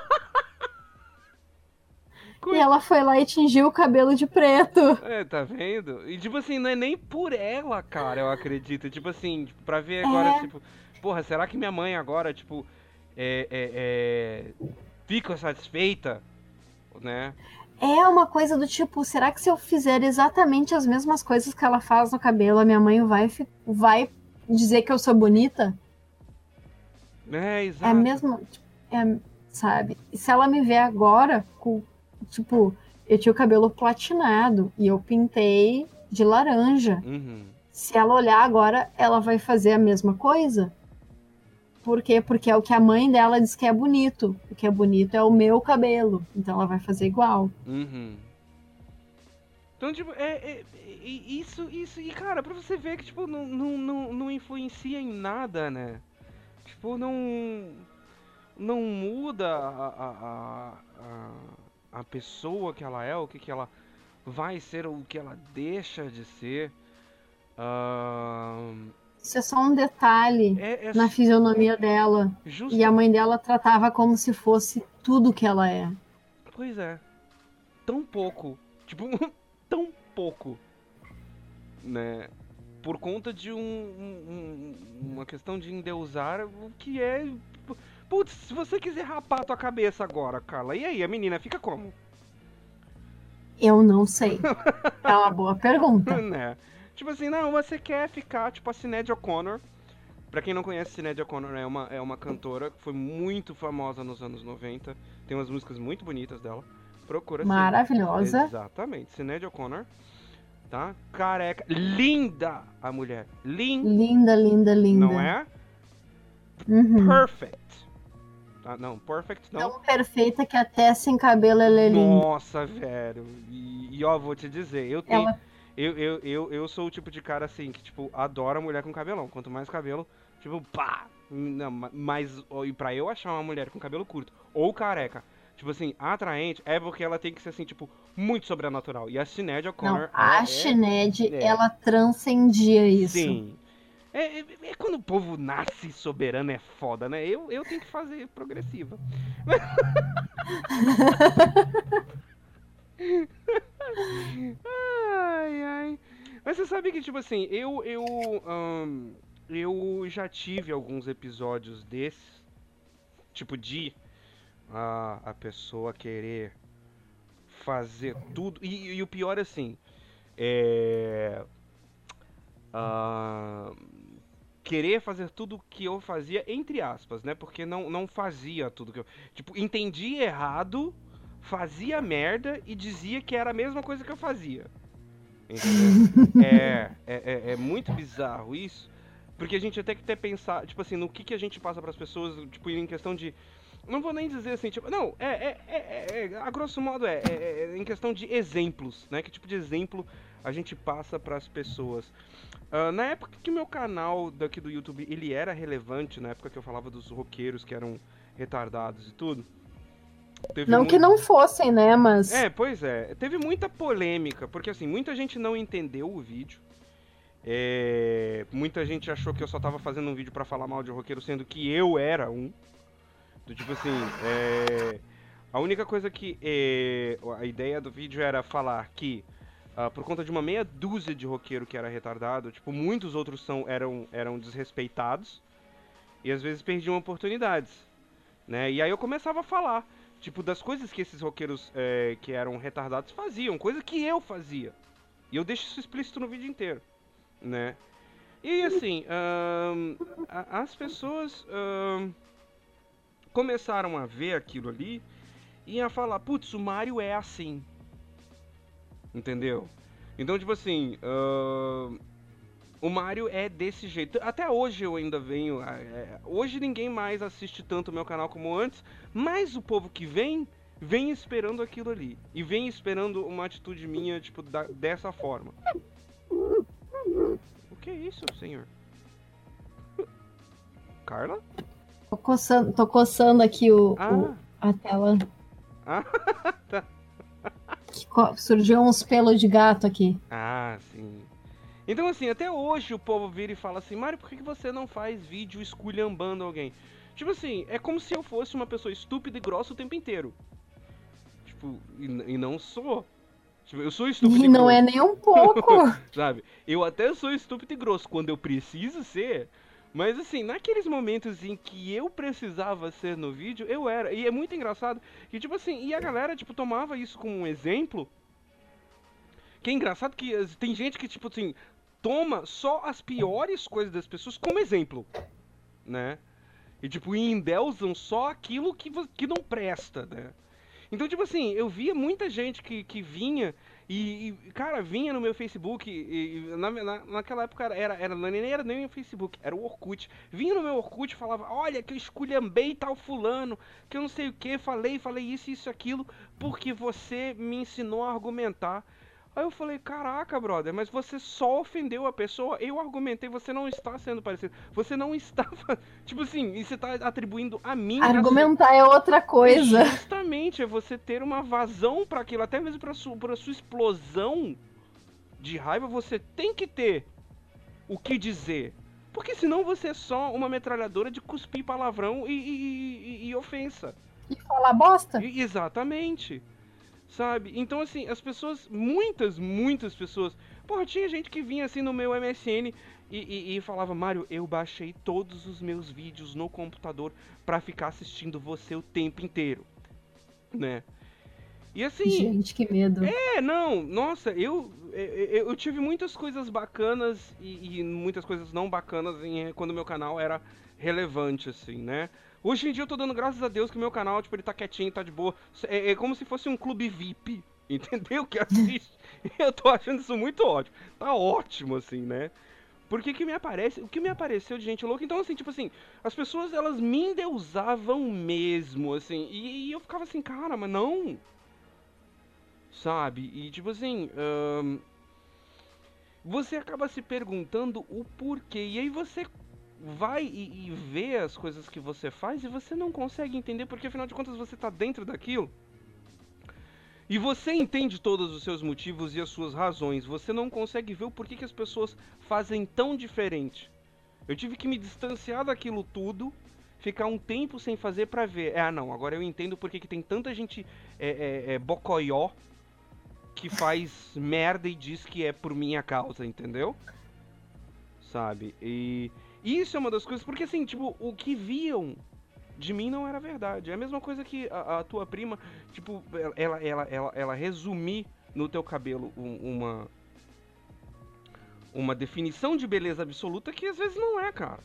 S2: E ela foi lá e tingiu o cabelo de preto.
S1: É, tá vendo? E tipo assim, não é nem por ela, cara, eu acredito. Tipo assim, tipo, pra ver agora,
S2: É.
S1: tipo, porra, será que minha mãe agora, tipo, é, é, é, fica satisfeita, né?
S2: É uma coisa do tipo, será que se eu fizer exatamente as mesmas coisas que ela faz no cabelo, a minha mãe vai, vai dizer que eu sou bonita?
S1: É,
S2: É
S1: exato.
S2: mesmo, tipo, é, sabe? E se ela me ver agora, com, tipo, eu tinha o cabelo platinado e eu pintei de laranja.
S1: Uhum.
S2: Se ela olhar agora, ela vai fazer a mesma coisa? Por quê? Porque é o que a mãe dela diz que é bonito. O que é bonito é o meu cabelo. Então ela vai fazer igual.
S1: Uhum. Então, tipo, é, é- é- isso, isso, e cara, pra você ver que, tipo, não, não, não, não influencia em nada, né? Tipo, não, não muda a, a, a, a, pessoa que ela é, o que que ela vai ser, o que ela deixa de ser. Ahn,
S2: Isso é só um detalhe
S1: é, é
S2: na fisionomia dela.
S1: justo,
S2: E a mãe dela tratava como se fosse tudo que ela é.
S1: pois é, tão pouco, tipo, tão pouco, né? Por conta de um, um- uma questão de endeusar o que é. Putz, se você quiser rapar a tua cabeça agora, Carla, e aí, a menina fica como?
S2: Eu não sei. É uma boa pergunta.
S1: né? Tipo assim, não, você quer ficar, tipo a Sinead O'Connor. Pra quem não conhece, Sinead O'Connor é uma, é uma cantora que foi muito famosa nos anos 90. Tem umas músicas muito bonitas dela. Procura.
S2: Maravilhosa.
S1: Exatamente. Sinead O'Connor. Tá? Careca. Linda a mulher. Linda,
S2: Linda, linda, linda.
S1: não é?
S2: Uhum.
S1: Perfect. Tá? Não, perfect não.
S2: Tão perfeita que até sem cabelo ela é linda.
S1: Nossa, velho. E, e, ó, vou te dizer, eu tenho.
S2: Ela
S1: Eu, eu, eu, eu sou o tipo de cara assim que, tipo, adora mulher com cabelão. Quanto mais cabelo, tipo, pá! Não, ma- mas e pra eu achar uma mulher com cabelo curto ou careca, tipo assim, atraente, é porque ela tem que ser assim, tipo, muito sobrenatural. E a Sinead O'Connor.
S2: Não, a
S1: é-
S2: Sinead,
S1: é.
S2: ela transcendia isso.
S1: Sim. É, é- é quando o povo nasce soberano é foda, né? Eu, eu tenho que fazer progressiva. ai, ai. Mas você sabe que, tipo assim, eu, eu, ahn, eu já tive alguns episódios desses, tipo de a, pessoa querer fazer tudo. E, e o pior, assim, é. ah, querer fazer tudo que eu fazia, entre aspas, né? Porque não, não fazia tudo que eu. Tipo, entendia errado, fazia merda e dizia que era a mesma coisa que eu fazia. Entendeu? é, é, é, é muito bizarro isso. Porque a gente tem que ter pensar, tipo assim, no que, que a gente passa pras pessoas, tipo, em questão de. Não vou nem dizer assim, tipo. Não, é. é, é, é- é- a grosso modo é, é- é em questão de exemplos, né? Que tipo de exemplo a gente passa pras pessoas. Ah, na época que meu canal daqui do YouTube ele era relevante, na época que eu falava dos roqueiros que eram retardados e tudo. Teve
S2: Não
S1: muito-
S2: que não fossem, né? Mas
S1: é, pois é. Teve muita polêmica, porque assim, muita gente não entendeu o vídeo. É, muita gente achou que eu só tava fazendo um vídeo pra falar mal de roqueiro, sendo que eu era um. Do tipo assim, é, a única coisa que é, a ideia do vídeo era falar que ah, por conta de uma meia dúzia de roqueiro que era retardado, tipo, muitos outros são, eram, eram desrespeitados e às vezes perdiam oportunidades, né? E aí eu começava a falar, tipo, das coisas que esses roqueiros é, que eram retardados faziam, coisa que eu fazia. E eu deixo isso explícito no vídeo inteiro, né? E assim, as pessoas começaram a ver aquilo ali e a falar, putz, o Mario é assim. Entendeu? Então, tipo assim, o Mario é desse jeito. Até hoje eu ainda venho. ah, é, hoje ninguém mais assiste tanto o meu canal como antes, mas o povo que vem, vem esperando aquilo ali. E vem esperando uma atitude minha, tipo, da- dessa forma. O que é isso, senhor? Carla?
S2: tô coçando, tô coçando aqui o,
S1: Ah,
S2: o- a tela.
S1: Ah, tá.
S2: Surgiu uns pelos de gato aqui.
S1: Ah, sim. Então, assim, até hoje o povo vira e fala assim: Mário, por que você não faz vídeo esculhambando alguém? Tipo assim, é como se eu fosse uma pessoa estúpida e grossa o tempo inteiro. Tipo, e, e não sou. Tipo, eu sou estúpido
S2: E
S1: e,
S2: não
S1: grosso,
S2: é nem um pouco.
S1: sabe? Eu até sou estúpido e grosso quando eu preciso ser. Mas assim, naqueles momentos em que eu precisava ser no vídeo, eu era. E é muito engraçado que, tipo assim, e a galera, tipo, tomava isso como um exemplo. Que é engraçado que tem gente que, tipo assim, toma só as piores coisas das pessoas como exemplo, né? E, tipo, e endeusam só aquilo que, que não presta, né? Então, tipo assim, eu via muita gente que, que vinha e, e, cara, vinha no meu Facebook e, e na, na- naquela época era, era, era, nem era nem o Facebook, era o Orkut. Vinha no meu Orkut e falava, olha, que eu esculhambei tal fulano, que eu não sei o que, falei, falei isso, isso, aquilo, porque você me ensinou a argumentar. Aí eu falei, caraca, brother, mas você só ofendeu a pessoa. Eu argumentei, você não está sendo parecido. Você não está. fa- Tipo assim, e você está atribuindo a mim. a sua-
S2: Argumentar é outra coisa.
S1: Justamente, é você ter uma vazão para aquilo, até mesmo para sua, pra sua explosão de raiva, você tem que ter o que dizer. Porque senão você é só uma metralhadora de cuspir palavrão e, e- e- e ofensa.
S2: E falar bosta.
S1: Exatamente. Sabe? Então, assim, as pessoas, muitas, muitas pessoas. Porra, tinha gente que vinha assim no meu MSN e, e, e falava: Mário, eu baixei todos os meus vídeos no computador para ficar assistindo você o tempo inteiro. Né? E assim.
S2: Gente, que medo.
S1: É, não, nossa, eu, eu, eu tive muitas coisas bacanas e, e muitas coisas não bacanas em, quando meu canal era relevante, assim, né? Hoje em dia eu tô dando graças a Deus que meu canal, tipo, ele tá quietinho, tá de boa. É, é como se fosse um clube VIP, entendeu? Que assiste. eu tô achando isso muito ótimo. Tá ótimo, assim, né? Porque que me aparece, o que me apareceu de gente louca, então assim, tipo assim, as pessoas elas me endeusavam mesmo, assim, e, e eu ficava assim, cara, mas não. Sabe? E tipo assim, hum, você acaba se perguntando o porquê, e aí você vai e, e vê as coisas que você faz e você não consegue entender porque afinal de contas você está dentro daquilo. E você entende todos os seus motivos e as suas razões. Você não consegue ver o porquê que as pessoas fazem tão diferente. Eu tive que me distanciar daquilo tudo, ficar um tempo sem fazer para ver. Ah, não, agora eu entendo porque que tem tanta gente é, é, é, bocoió que faz merda e diz que é por minha causa, entendeu? Sabe? E isso é uma das coisas, porque assim, tipo, o que viam de mim não era verdade. É a mesma coisa que a, a tua prima, tipo, ela, ela, ela, ela resumir no teu cabelo uma uma definição de beleza absoluta que às vezes não é, cara.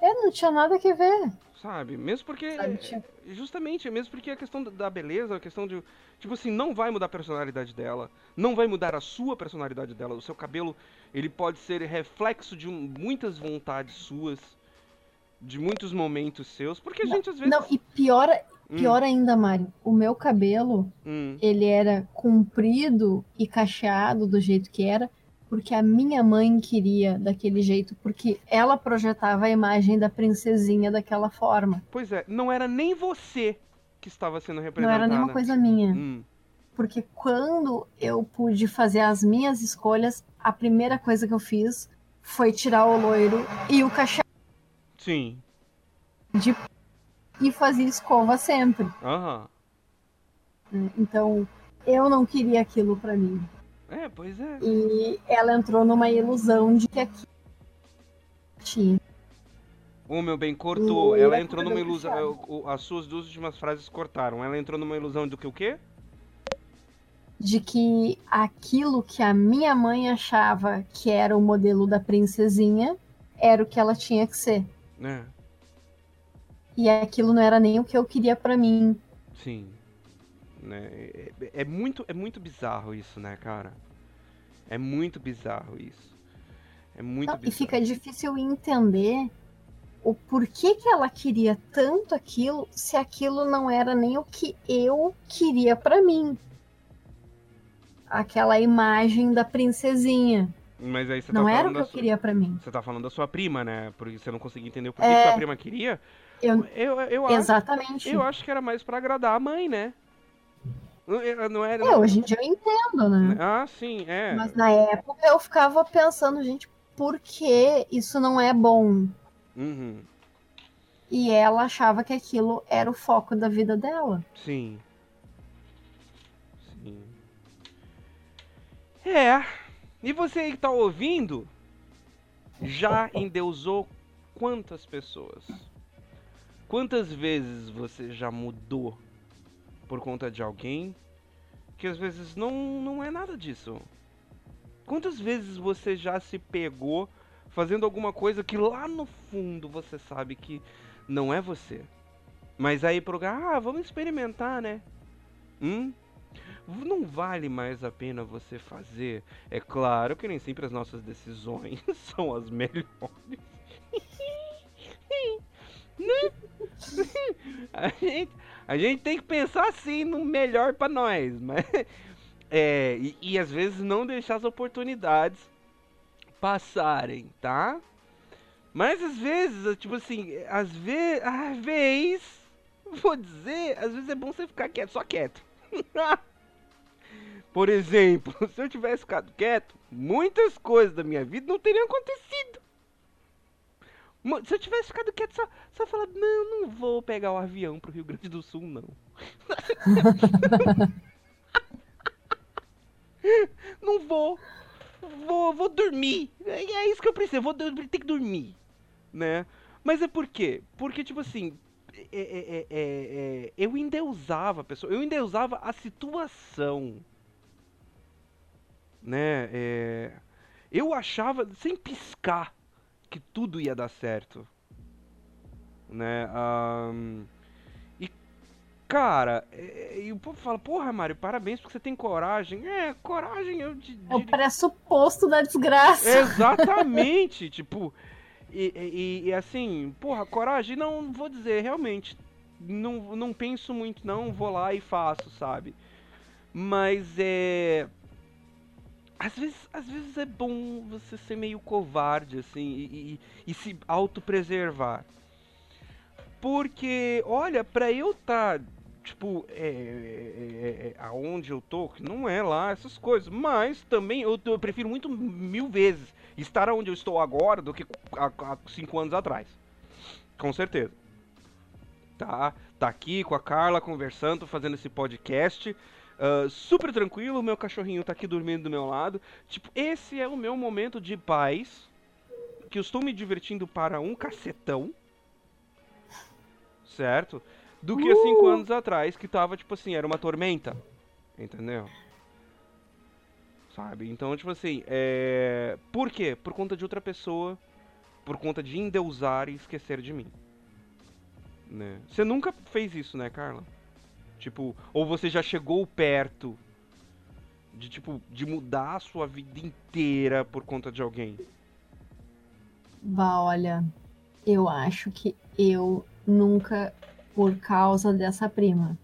S2: É, não tinha nada que ver.
S1: Sabe? Mesmo porque. Sabe, justamente, mesmo porque a questão da beleza, a questão de. Tipo assim, não vai mudar a personalidade dela. Não vai mudar a sua personalidade dela. O seu cabelo, ele pode ser reflexo de muitas vontades suas. De muitos momentos seus. Porque a gente às vezes.
S2: Não, e pior, hum. pior hum. ainda, Mário. O meu cabelo, hum. ele era comprido e cacheado do jeito que era porque a minha mãe queria daquele jeito, porque ela projetava a imagem da princesinha daquela forma.
S1: Pois é, não era nem você que estava sendo representada.
S2: Não era nenhuma coisa minha. Hum. Porque quando eu pude fazer as minhas escolhas, a primeira coisa que eu fiz foi tirar o loiro e o cacheado.
S1: Sim.
S2: De... E fazia escova sempre.
S1: Aham.
S2: Então, eu não queria aquilo para mim.
S1: É, pois é.
S2: E ela entrou numa ilusão de que aqui tinha.
S1: O meu bem, cortou. E ela entrou numa ilusão. As suas duas últimas frases cortaram. Ela entrou numa ilusão do que o quê?
S2: De que aquilo que a minha mãe achava que era o modelo da princesinha era o que ela tinha que ser.
S1: É.
S2: E aquilo não era nem o que eu queria para mim.
S1: Sim. Né? É, é, muito, é muito bizarro isso, né, cara? É muito bizarro isso. É muito Não,
S2: bizarro. E fica difícil entender o porquê que ela queria tanto aquilo se aquilo não era nem o que eu queria para mim. Aquela imagem da princesinha.
S1: Mas aí você
S2: não
S1: tá
S2: era o que
S1: eu
S2: sua... queria para mim.
S1: Você tá falando da sua prima, né? Porque você não conseguia entender o porquê é... que sua prima queria.
S2: Eu... Eu, eu Exatamente.
S1: Acho, eu acho que era mais para agradar a mãe, né?
S2: Não era, é, hoje em dia eu entendo, né?
S1: Ah, sim, é.
S2: Mas na época eu ficava pensando, gente, por que isso não é bom?
S1: Uhum.
S2: E ela achava que aquilo era o foco da vida dela.
S1: Sim. Sim. É. E você aí que tá ouvindo, já endeusou quantas pessoas? Quantas vezes você já mudou por conta de alguém que às vezes não, não é nada disso. Quantas vezes você já se pegou fazendo alguma coisa que lá no fundo você sabe que não é você? Mas aí pro ah, vamos experimentar, né? Hum? Não vale mais a pena você fazer. É claro que nem sempre as nossas decisões são as melhores. né? a gente, a gente tem que pensar assim no melhor para nós, mas é, e, e, às vezes não deixar as oportunidades passarem, tá? Mas às vezes, tipo assim, às vezes, às vezes, vou dizer, às vezes é bom você ficar quieto, só quieto. Por exemplo, se eu tivesse ficado quieto, muitas coisas da minha vida não teriam acontecido. Se eu tivesse ficado quieto, só, só falar, não, não vou pegar o avião pro Rio Grande do Sul, não. não vou. Vou, vou dormir. É, é isso que eu preciso. Vou ter que dormir. Né? Mas é por quê? Porque, tipo assim, é, é, é, é, eu endeusava a pessoa. Eu endeusava a situação. Né? É, eu achava, sem piscar, que tudo ia dar certo. Né? Um, e, cara, é, e o povo fala, porra, Mário, parabéns porque você tem coragem. É, coragem eu... De,
S2: de... É o pressuposto da desgraça.
S1: Exatamente, tipo... E, e, e, assim, porra, coragem, não vou dizer, realmente. Não, não penso muito, não, vou lá e faço, sabe? Mas é às vezes, às vezes é bom você ser meio covarde, assim, e, e, e se autopreservar. Porque, olha, pra eu estar, tá, tipo, é, é, é, aonde eu tô, que não é lá essas coisas, mas também eu, eu, prefiro muito mil vezes estar onde eu estou agora do que há, há cinco anos atrás. Com certeza. Tá, tá aqui com a Carla conversando, fazendo esse podcast. Uh, super tranquilo, meu cachorrinho tá aqui dormindo do meu lado. Tipo, esse é o meu momento de paz. Que eu estou me divertindo para um cacetão. Certo? Do que há cinco uh! anos atrás, que tava, tipo assim, era uma tormenta. Entendeu? Sabe? Então, tipo assim, é. Por quê? Por conta de outra pessoa. Por conta de endeusar e esquecer de mim. Né? Você nunca fez isso, né, Carla? Tipo, ou você já chegou perto de tipo de mudar a sua vida inteira por conta de alguém?
S2: Bah, olha, eu acho que eu nunca por causa dessa prima.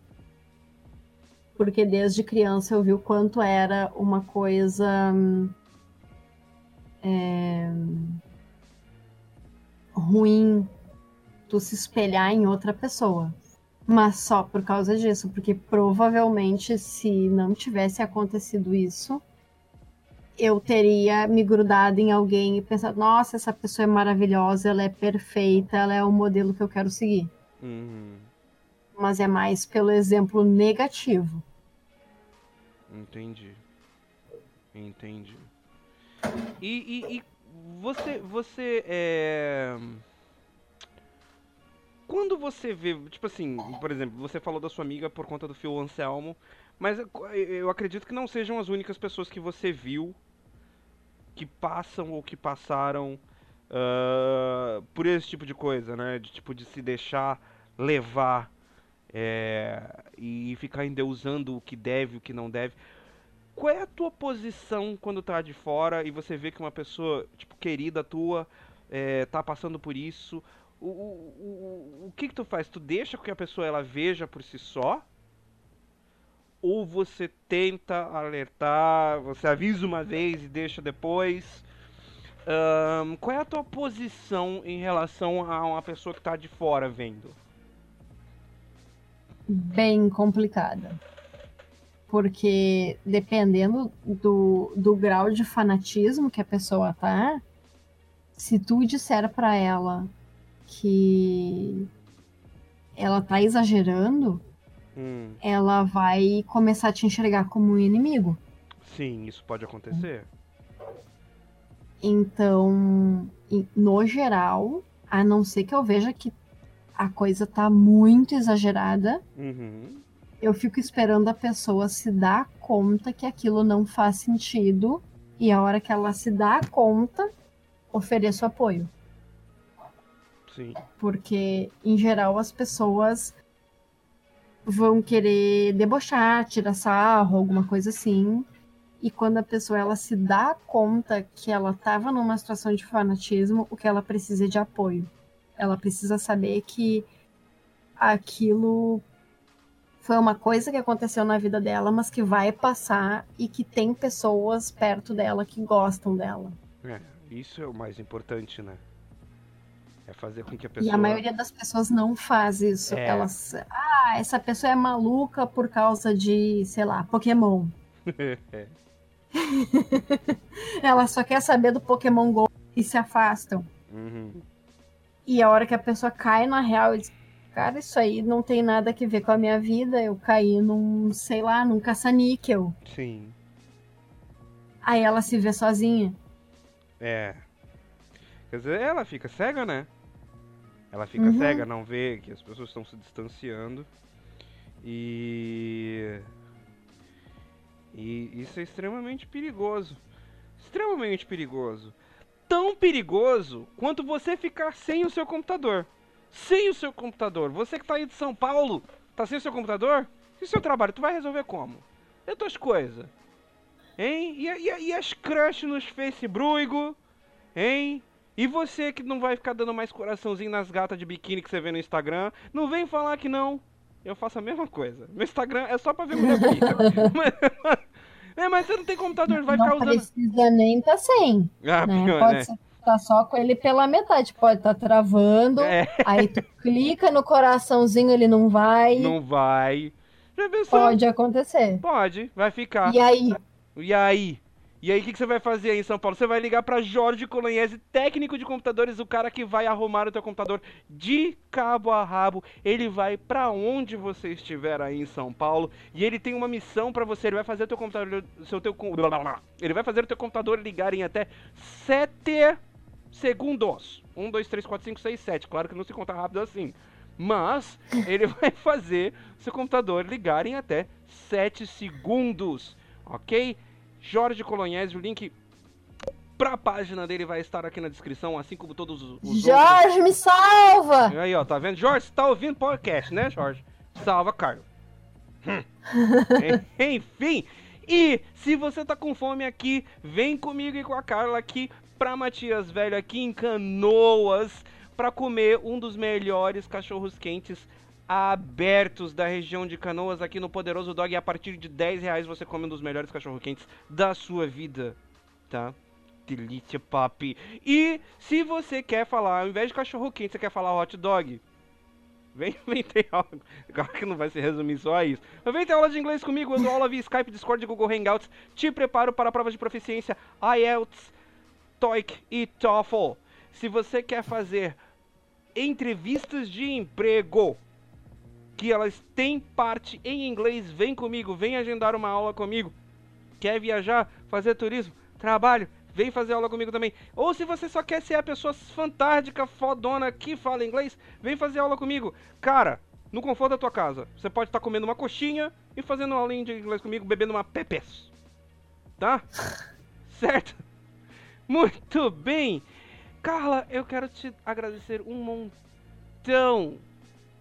S2: Porque desde criança eu vi o quanto era uma coisa é, ruim tu se espelhar em outra pessoa. Mas só por causa disso, porque provavelmente se não tivesse acontecido isso, eu teria me grudado em alguém e pensado, nossa, essa pessoa é maravilhosa, ela é perfeita, ela é o modelo que eu quero seguir. Uhum. Mas é mais pelo exemplo negativo.
S1: Entendi. Entendi. E, e, e você, você é quando você vê, tipo assim, por exemplo, você falou da sua amiga por conta do Phil Anselmo, mas eu acredito que não sejam as únicas pessoas que você viu que passam ou que passaram uh, por esse tipo de coisa, né? De tipo de se deixar levar é, e ficar endeusando o que deve, o que não deve. Qual é a tua posição quando tá de fora e você vê que uma pessoa, tipo, querida tua, é, tá passando por isso? O, o, o, que que tu faz? Tu deixa que a pessoa ela veja por si só? Ou você tenta alertar, você avisa uma vez e deixa depois? Um, qual é a tua posição em relação a uma pessoa que está de fora vendo?
S2: Bem complicada. Porque dependendo do, do grau de fanatismo que a pessoa tá, se tu disser para ela que ela tá exagerando, hum. ela vai começar a te enxergar como um inimigo.
S1: Sim, isso pode acontecer.
S2: Então, no geral, a não ser que eu veja que a coisa tá muito exagerada, uhum. eu fico esperando a pessoa se dar conta que aquilo não faz sentido e a hora que ela se dá conta, ofereço apoio.
S1: Sim.
S2: Porque, em geral, as pessoas vão querer debochar, tirar sarro, alguma coisa assim. E quando a pessoa ela se dá conta que ela estava numa situação de fanatismo, o que ela precisa é de apoio. Ela precisa saber que aquilo foi uma coisa que aconteceu na vida dela, mas que vai passar e que tem pessoas perto dela que gostam dela.
S1: É, isso é o mais importante, né? É fazer com que a pessoa.
S2: E a maioria das pessoas não faz isso. É. Elas. Ah, essa pessoa é maluca por causa de, sei lá, Pokémon. é. Ela só quer saber do Pokémon Go e se afastam. Uhum. E a hora que a pessoa cai na real, diz, cara, isso aí não tem nada a ver com a minha vida. Eu caí num, sei lá, num caça-níquel.
S1: Sim.
S2: Aí ela se vê sozinha.
S1: É. Quer dizer, ela fica cega, né? Ela fica
S2: Uhum.
S1: cega, não vê que as pessoas estão se distanciando. E. E isso é extremamente perigoso. Extremamente perigoso. Tão perigoso quanto você ficar sem o seu computador. Sem o seu computador. Você que tá aí de São Paulo, tá sem o seu computador? E o seu trabalho, tu vai resolver como? E as tuas coisas? Hein? E, e, e as crush nos Facebook? Hein? E você que não vai ficar dando mais coraçãozinho nas gatas de biquíni que você vê no Instagram, não vem falar que não. Eu faço a mesma coisa. Meu Instagram é só pra ver mulher bonita. mas, é, mas você não tem computador, vai
S2: não
S1: ficar usando.
S2: precisa nem tá sem.
S1: Ah,
S2: né?
S1: pior,
S2: Pode
S1: né?
S2: ser tá só com ele pela metade. Pode estar travando.
S1: É,
S2: Aí tu clica no coraçãozinho, ele não vai.
S1: não vai. Já pensou?
S2: Pode acontecer.
S1: Pode, vai ficar.
S2: E aí?
S1: E aí? E aí, o que, que você vai fazer aí em São Paulo? Você vai ligar pra Jorge Colagnese, técnico de computadores, o cara que vai arrumar o teu computador de cabo a rabo. Ele vai pra onde você estiver aí em São Paulo e ele tem uma missão pra você. Ele vai fazer o teu computador, seu teu, ele vai fazer o teu computador ligar em até 7 segundos. 1, 2, 3, 4, 5, 6, 7. Claro que não se conta rápido assim. Mas ele vai fazer seu computador ligar em até 7 segundos. Ok? Jorge Colognese, o link pra página dele vai estar aqui na descrição, assim como todos os, os outros.
S2: Jorge, me salva!
S1: Aí, ó, tá vendo? Jorge, você tá ouvindo podcast, né, Jorge? Salva, Carlos. Hum. En- Enfim, e se você tá com fome aqui, vem comigo e com a Carla aqui pra Matias Velho, aqui em Canoas, pra comer um dos melhores cachorros quentes abertos da região de Canoas, aqui no Poderoso Dog. E a partir de 10 reais você come um dos melhores cachorro quentes da sua vida, tá? Delícia, papi. E se você quer falar, ao invés de cachorro quente, você quer falar hot dog, vem, vem ter aula. Claro que não vai se resumir só a isso. Vem ter aula de inglês comigo, eu dou aula via Skype, Discord Google Hangouts. Te preparo para a prova de proficiência IELTS, TOEIC e TOEFL. Se você quer fazer entrevistas de emprego, que elas têm parte em inglês, vem comigo, vem agendar uma aula comigo. Quer viajar, fazer turismo, trabalho, vem fazer aula comigo também. Ou se você só quer ser a pessoa fantástica, fodona que fala inglês, vem fazer aula comigo. Cara, no conforto da tua casa, você pode estar comendo uma coxinha e fazendo uma aulinha de inglês comigo, bebendo uma pepes. Tá? certo? Muito bem. Carla, eu quero te agradecer um montão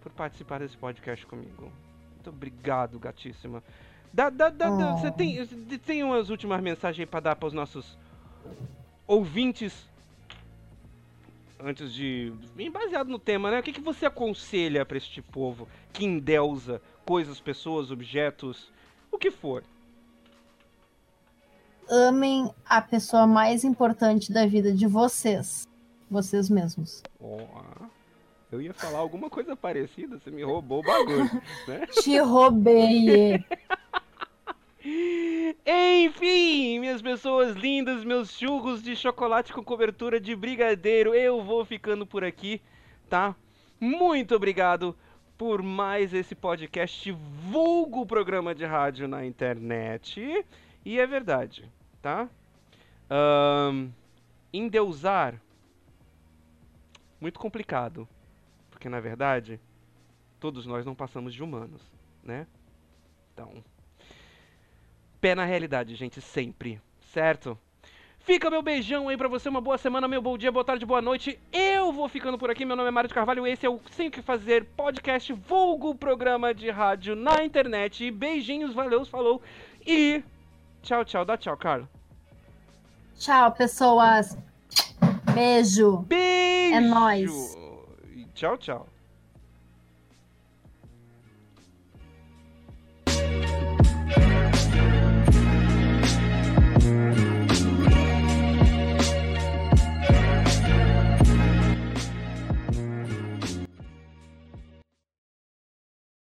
S1: por participar desse podcast comigo. Muito obrigado, gatíssima. Dá, dá, dá,
S2: Oh.
S1: Você tem, tem umas últimas mensagens aí pra dar pros nossos ouvintes? Antes de. Baseado no tema, né? O que, que você aconselha pra este povo que endeusa coisas, pessoas, objetos, o que for?
S2: Amem a pessoa mais importante da vida de vocês. Vocês mesmos.
S1: Ó, eu ia falar alguma coisa parecida, você me roubou o bagulho, né?
S2: Te roubei.
S1: Enfim, minhas pessoas lindas, meus churros de chocolate com cobertura de brigadeiro, eu vou ficando por aqui, tá? Muito obrigado por mais esse podcast vulgo programa de rádio na internet. E é verdade, tá? Ahn, endeusar, muito complicado, porque na verdade, todos nós não passamos de humanos, né? Então, pé na realidade, gente, sempre, certo? Fica meu beijão aí pra você, uma boa semana, meu bom dia, boa tarde, boa noite. Eu vou ficando por aqui, meu nome é Mário de Carvalho, esse é o Sem o Que Fazer podcast, vulgo programa de rádio na internet. Beijinhos, valeu, falou e tchau, tchau, dá tchau, Carla.
S2: Tchau, pessoas. Beijo.
S1: Beijo!
S2: É nóis.
S1: Tchau, tchau.